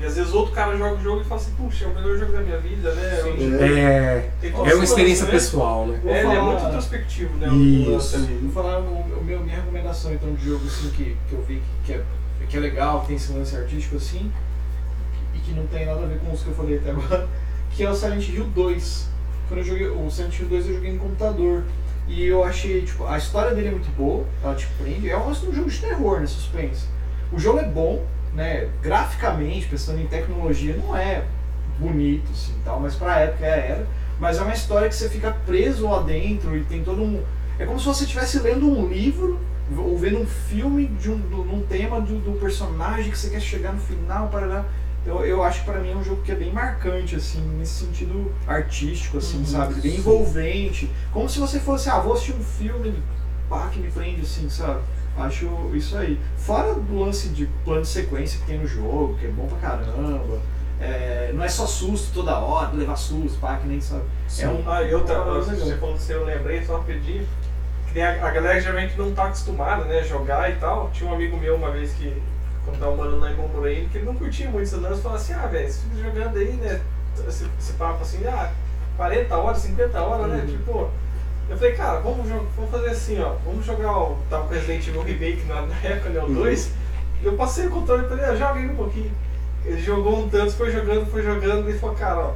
E às vezes outro cara joga o jogo e fala assim, puxa, é o melhor jogo da minha vida, né? Sim. É, é uma experiência né? pessoal, né? É, ele é falar- muito introspectivo, né? Isso. Ali. Vou falar o, o meu, minha recomendação então de jogo assim, que, que eu vi que, que, é, que é legal, tem esse lance artístico assim, e que não tem nada a ver com os que eu falei até agora, que é o Silent Hill 2. Quando eu joguei o Silent Hill 2 eu joguei no computador. E eu achei, tipo, a história dele é muito boa, ela te prende. É um, um jogo de terror, né? Suspense. O jogo é bom, né? Graficamente, pensando em tecnologia, não é bonito, assim, tal, mas pra época era. Mas é uma história que você fica preso lá dentro e tem todo um. É como se você estivesse lendo um livro ou vendo um filme de um, do, num tema do, do personagem que você quer chegar no final para lá. Eu, eu acho que pra mim é um jogo que é bem marcante, assim, nesse sentido artístico, assim, Uhum, sabe? Bem envolvente. Como se você fosse, ah, vou assistir um filme, pá, que me prende, assim, sabe? Acho isso aí. Fora do lance de plano de sequência que tem no jogo, que é bom pra caramba. É, não é só susto toda hora, levar susto, pá, que nem sabe. É um, Ah, e outra, coisa você falou assim, eu lembrei, só pedir. Que a, a galera geralmente não tá acostumada, né, a jogar e tal. Tinha um amigo meu uma vez que, quando tava morando lá em Bomborém, que ele não curtia muito esse lance, falou assim, ah, velho, você fica jogando aí, né, esse, esse papo assim, ah, 40 horas, 50 horas, né, Uhum. tipo... Eu falei, cara, vamos, vamos fazer assim, ó, vamos jogar o, tava com Resident Evil Remake na, na época, né, o 2. Eu passei o controle pra ele, ah, joga aí um pouquinho. Ele jogou um tanto, foi jogando, foi jogando, e falou, cara, ó,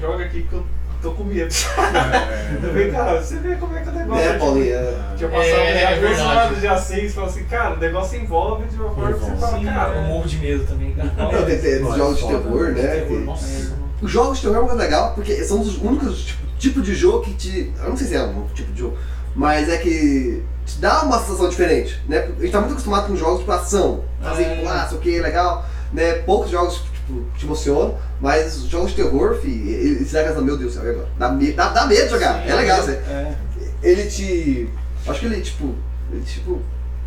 joga aqui que eu tô com medo. É. Eu falei, cara, você vê como é que o negócio É, tipo, Paulinho, é. Tinha passado É, já é duas verdade. horas, dia seis, fala assim, cara, o negócio envolve de uma forma que você fala, cara. eu morro de medo também, cara. Não, tem, jogos de terror, né? Terror, que- Nossa. Os jogos de terror é uma coisa legal, porque são os únicos tipo, tipo de jogo que te. Eu não sei se é um tipo de jogo, mas é que te dá uma sensação diferente, né? A gente tá muito acostumado com jogos tipo ação, fazer É. pular, sei o que, legal, né? Poucos jogos tipo, te emocionam, mas os jogos de terror, fi, eles você meu Deus do céu, agora? Dá, me- dá, dá medo de jogar, é legal, você. É. Ele te. Acho que ele, tipo. Ele, tipo.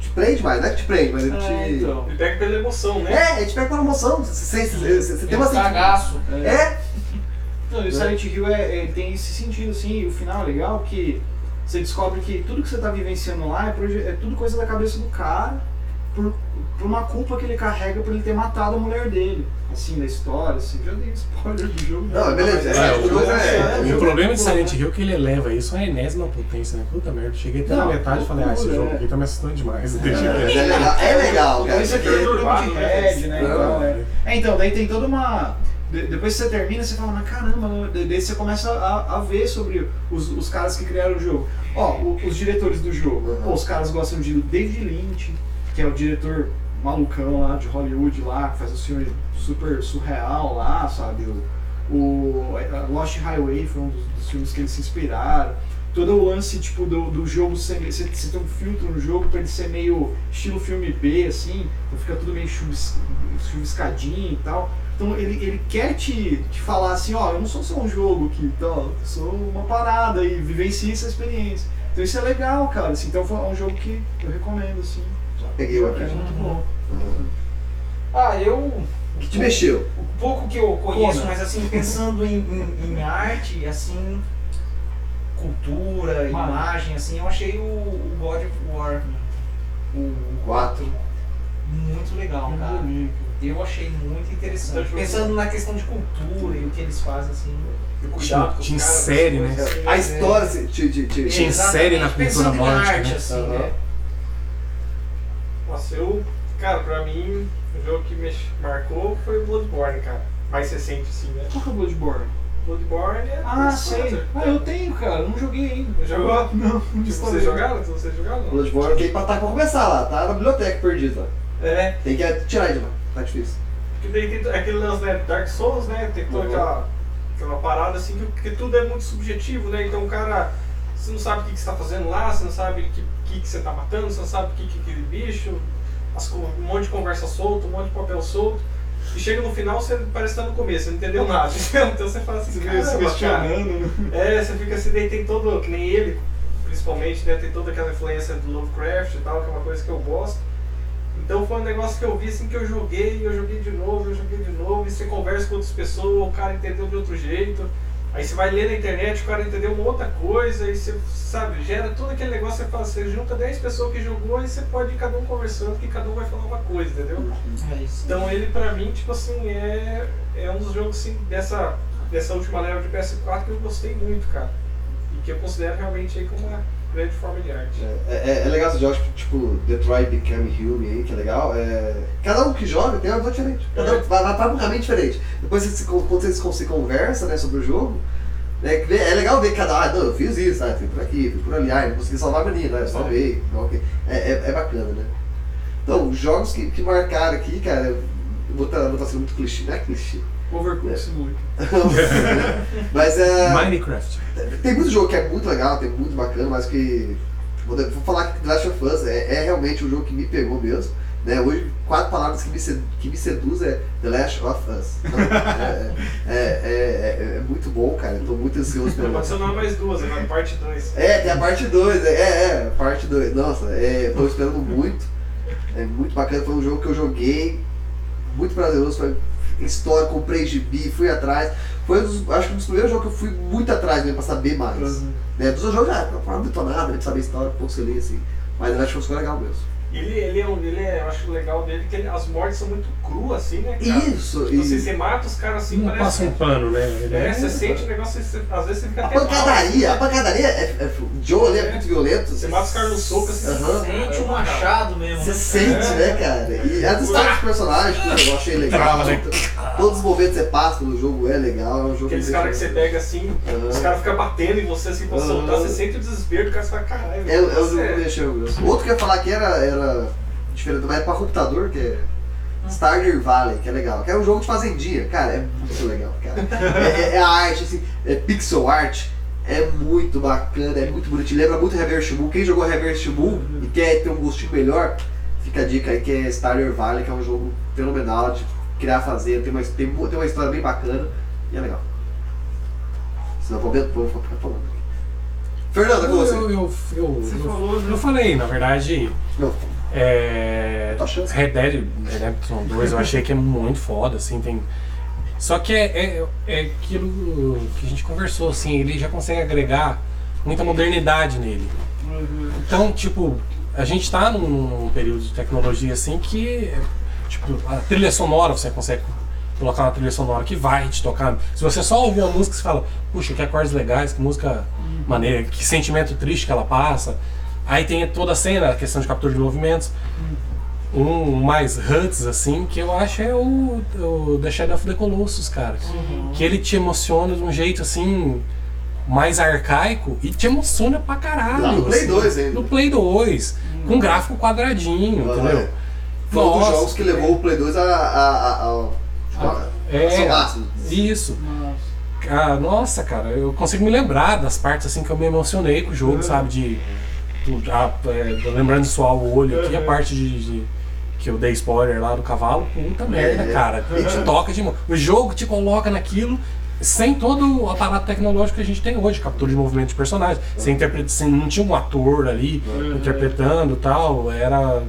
Te prende mais, não é que te prende, mas ele É, te. então. Ele pega pela emoção, né? É, ele te pega pela emoção. Você, você, você, você tem uma um cagaço. É, Não, e o Silent Hill é, é- tem esse sentido, assim, e o final é legal que você descobre que tudo que você tá vivenciando lá é, é tudo coisa da cabeça do cara por, por uma culpa que ele carrega por ele ter matado a mulher dele. Assim, da história, assim, já dei spoiler do jogo. Não, beleza, Mas é, o o jogo é- o O problema é de Silent? Hill é que ele eleva isso à enésima potência, né? Puta merda, cheguei até na Não, metade e falei, ah, esse jogo é. aqui tá me assustando demais, quieto. é legal, é legal, cara. isso aqui é programa de head, né? Então, é. É, então, daí tem toda uma. de- Depois que você termina, você fala, mas caramba, né? Da- daí você começa a, a ver sobre os, os caras que criaram o jogo. Ó, o- os diretores do jogo. Uhum. Pô, os caras gostam de David Lynch, que é o diretor malucão lá de Hollywood lá, que faz o filme super surreal lá, sabe? O, o a Lost Highway foi um dos, dos filmes que eles se inspiraram. Todo o lance tipo, do, do jogo ser. Você, você tem um filtro no jogo pra ele ser meio estilo filme B, assim, então fica tudo meio chubis- chuviscadinho e tal. Então ele, ele quer te, te falar assim, ó, eu não sou só um jogo aqui, eu sou uma parada e vivencie essa experiência. Então isso é legal, cara. Assim, então foi um jogo que eu recomendo, assim. Peguei o que é aqui. muito bom. Ah, eu. O que te mexeu? O pouco que eu conheço, Como? mas assim, pensando em, em, em arte, assim, cultura, Mano. imagem, assim, eu achei o, o God of War, o Quatro. muito legal, cara. Eu achei muito interessante. Pensando na questão de cultura e o que eles fazem, assim. Cuidado Te insere, né? assim, A história se- te, te, te, Te insere na cultura nórdica, arte, né? assim, Aham. né? Nossa, eu, cara, pra mim, o jogo que me marcou foi o Bloodborne, cara. Mais recente, assim, né? Qual que é o Bloodborne? Bloodborne é. Ah, PS4. sei. Ah, eu tenho, cara. Eu não joguei ainda. Não jogou? Não, não Tipo, vocês jogaram? Vocês jogaram? não? Bloodborne tem pra, tá pra começar lá, tá na biblioteca perdido lá. É, Tem que tirar de lá, tá difícil. porque daí tem aquele lance, né? Dark Souls, né? Tem toda Uhum. aquela, aquela parada assim que, que tudo é muito subjetivo, né? Então o cara. Você não sabe o que, que você tá fazendo lá, você não sabe o que, que, que você tá matando, você não sabe o que, que aquele bicho, as um monte de conversa solta, um monte de papel solto. E chega no final, você parece estar no começo, você não entendeu nada. Então você fala assim, Você "Caramba, fica se cara." questionando, né? É, você fica assim, daí tem todo, que nem ele, principalmente, né, tem toda aquela influência do Lovecraft e tal, que é uma coisa que eu gosto. Então foi um negócio que eu vi assim que eu joguei, eu joguei de novo, eu joguei de novo, e você conversa com outras pessoas, o cara entendeu de outro jeito. Aí você vai ler na internet, o cara entendeu uma outra coisa, aí você, sabe, gera todo aquele negócio, você fala, você junta 10 pessoas que jogou e você pode ir cada um conversando, que cada um vai falar uma coisa, entendeu? É. Então ele pra mim, tipo assim, é, é um dos jogos assim, dessa, dessa última leva de PS4 que eu gostei muito, cara. E que eu considero realmente aí como uma grande forma de arte. É, é, é legal esses jogos tipo Detroit Become Human aí, que é legal. É, cada um que joga tem uma visão diferente. Cada um vai, vai para um caminho diferente. Depois você, quando você se, conversa né, sobre o jogo, né, é legal ver cada ah, não, eu fiz isso, ah, fui por aqui, fui por ali, ah, não consegui salvar a menina, eu salvei. Então, ok. é, é, é bacana, né? Então, os jogos que, que marcaram aqui, cara, eu vou estar vou tá sendo muito clichê, não é clichê. Overcooked Simulator. Mas é. Minecraft. Tem muito jogo que é muito legal, tem muito bacana, mas que. Vou, vou falar que The Last of Us é, é realmente um jogo que me pegou mesmo. Né? Hoje, quatro palavras que me, sed, que me seduz é The Last of Us. Então, é, é, é, é- é muito bom, cara. Estou muito ansioso pelo. adicionar mais duas, agora parte 2. É, tem a parte 2, é, é, parte 2. Nossa, é, tô esperando muito. É muito bacana, foi um jogo que eu joguei, muito prazeroso, foi história, comprei gibi, fui atrás. Foi um dos, acho que um dos primeiros jogos que eu fui muito atrás mesmo pra saber mais. Né, dos outros jogos já, pra detonada, né, pra saber a história, pouco eu li assim. Mas eu acho que foi legal mesmo. Ele, ele, é, um- ele é, eu acho legal dele que ele- as mortes são muito cruas, assim, né, cara? Isso, Então, assim, e você mata os caras assim, Não parece. passa um pano, né? Ele É, é- você sente o negócio, você, às vezes você fica a até mal, pancadaria, a pancadaria é, é, o Joe ali é muito violento. Você mata os caras no soco, assim, Aham. você Sente é um machado mesmo. Você né? sente, É. né, cara? E as histórias dos personagens, que eu achei legal. Trava, né? Todos os momentos que você passa pelo jogo é legal. É um jogo Aqueles que caras que você pega assim, Aham. os caras ficam batendo em você assim pra Aham. soltar, você sente o desespero do cara, fala, caralho, É, é o jogo que mexeu mesmo. Outro que eu ia falar que era, era diferente, mas é pra computador, que é Stardew Valley, que é legal. Que é um jogo de fazendinha. Cara, é muito legal, cara. É, é- é a arte, assim, é pixel art. É muito bacana, é muito bonitinho. Lembra muito Reverse Moon. Quem jogou Reverse Moon e quer ter um gostinho melhor, fica a dica aí que é Stardew Valley, que é um jogo fenomenal de criar fazenda. Tem uma, tem, tem uma história bem bacana e é legal. Senão vou, vou, vou ficar falando. Fernanda, com Eu, você. eu, eu, eu, Você eu- falou, né? eu falei, na verdade, Não, é. Red Dead Redemption 2 eu achei que é muito foda, assim, tem... Só que é, é, é aquilo que a gente conversou, assim, ele já consegue agregar muita modernidade nele. Uhum. Então, tipo, a gente tá num, num período de tecnologia assim que, tipo, a trilha sonora você consegue colocar uma trilha sonora que vai te tocar. Se você só ouvir a música, você fala, puxa, que acordes legais, que música maneira, que sentimento triste que ela passa. Aí tem toda a cena, a questão de captura de movimentos. Um mais Huts, assim, que eu acho é o, o The Shadow of the Colossus, cara. Que ele te emociona de um jeito assim mais arcaico e te emociona pra caralho. Lá no Play assim. 2 ainda. No Play 2, com gráfico quadradinho, Ah, entendeu? é. Foi um dos Nossa. jogos que levou o Play 2 a. a, a, a, a- É. a seu máximo. Isso. Nossa. Ah, nossa, cara, eu consigo me lembrar das partes assim que eu me emocionei com o jogo, Uhum. sabe? De. do- a- é, lembrando de suar o olho aqui, a Uhum. parte de, de- que eu dei spoiler lá do cavalo, puta merda, É. cara. E te toca de O jogo te coloca naquilo sem todo o aparato tecnológico que a gente tem hoje, captura de movimento de personagens. Sem interpreta, sem, não tinha um ator ali Uhum. interpretando e tal, era.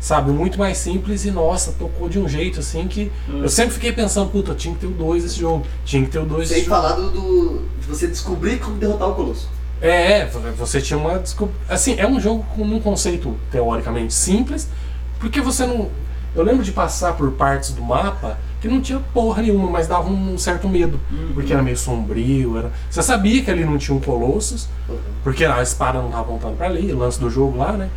Sabe, muito mais simples e nossa, tocou de um jeito assim que. Uhum. Eu sempre fiquei pensando, puta, tinha que ter o 2 esse jogo. Tinha que ter o 2 Sem esse jogo. falar do, do- de você descobrir como derrotar o Colosso. É, você tinha uma. Assim, é um jogo com um conceito teoricamente simples, porque você não. Eu lembro de passar por partes do mapa que não tinha porra nenhuma, mas dava um certo medo. Porque era meio sombrio. Era... Você sabia que ali não tinha um Colossus, porque a espada não estava apontando para ali, o lance do jogo lá, né?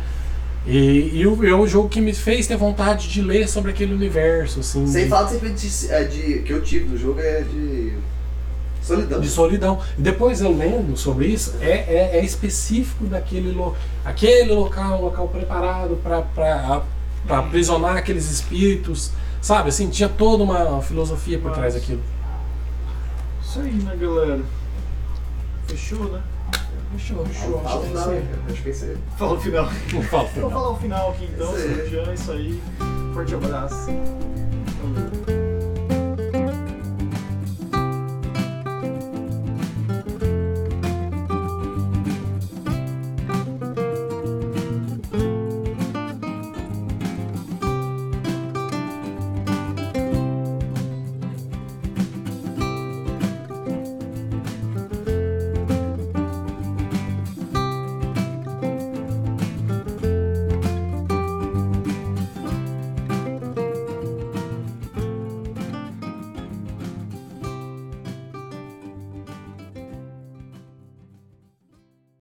E, e o, é o jogo que me fez ter vontade de ler sobre aquele universo, assim. Sem de- falar do sentimento de, é, de- que eu tive no jogo é de solidão. de solidão. E depois eu lendo sobre isso, é, é, é específico daquele lo, aquele local, um local preparado para aprisionar aqueles espíritos, sabe? Assim, tinha toda uma filosofia por trás daquilo. Isso aí, né, galera? Fechou, né? Show, fechou. show. que é isso Acho que é isso. Fala o final. Vou falar o final. Aqui então, Esse... Sérgio. É isso aí. Forte abraço. Falou.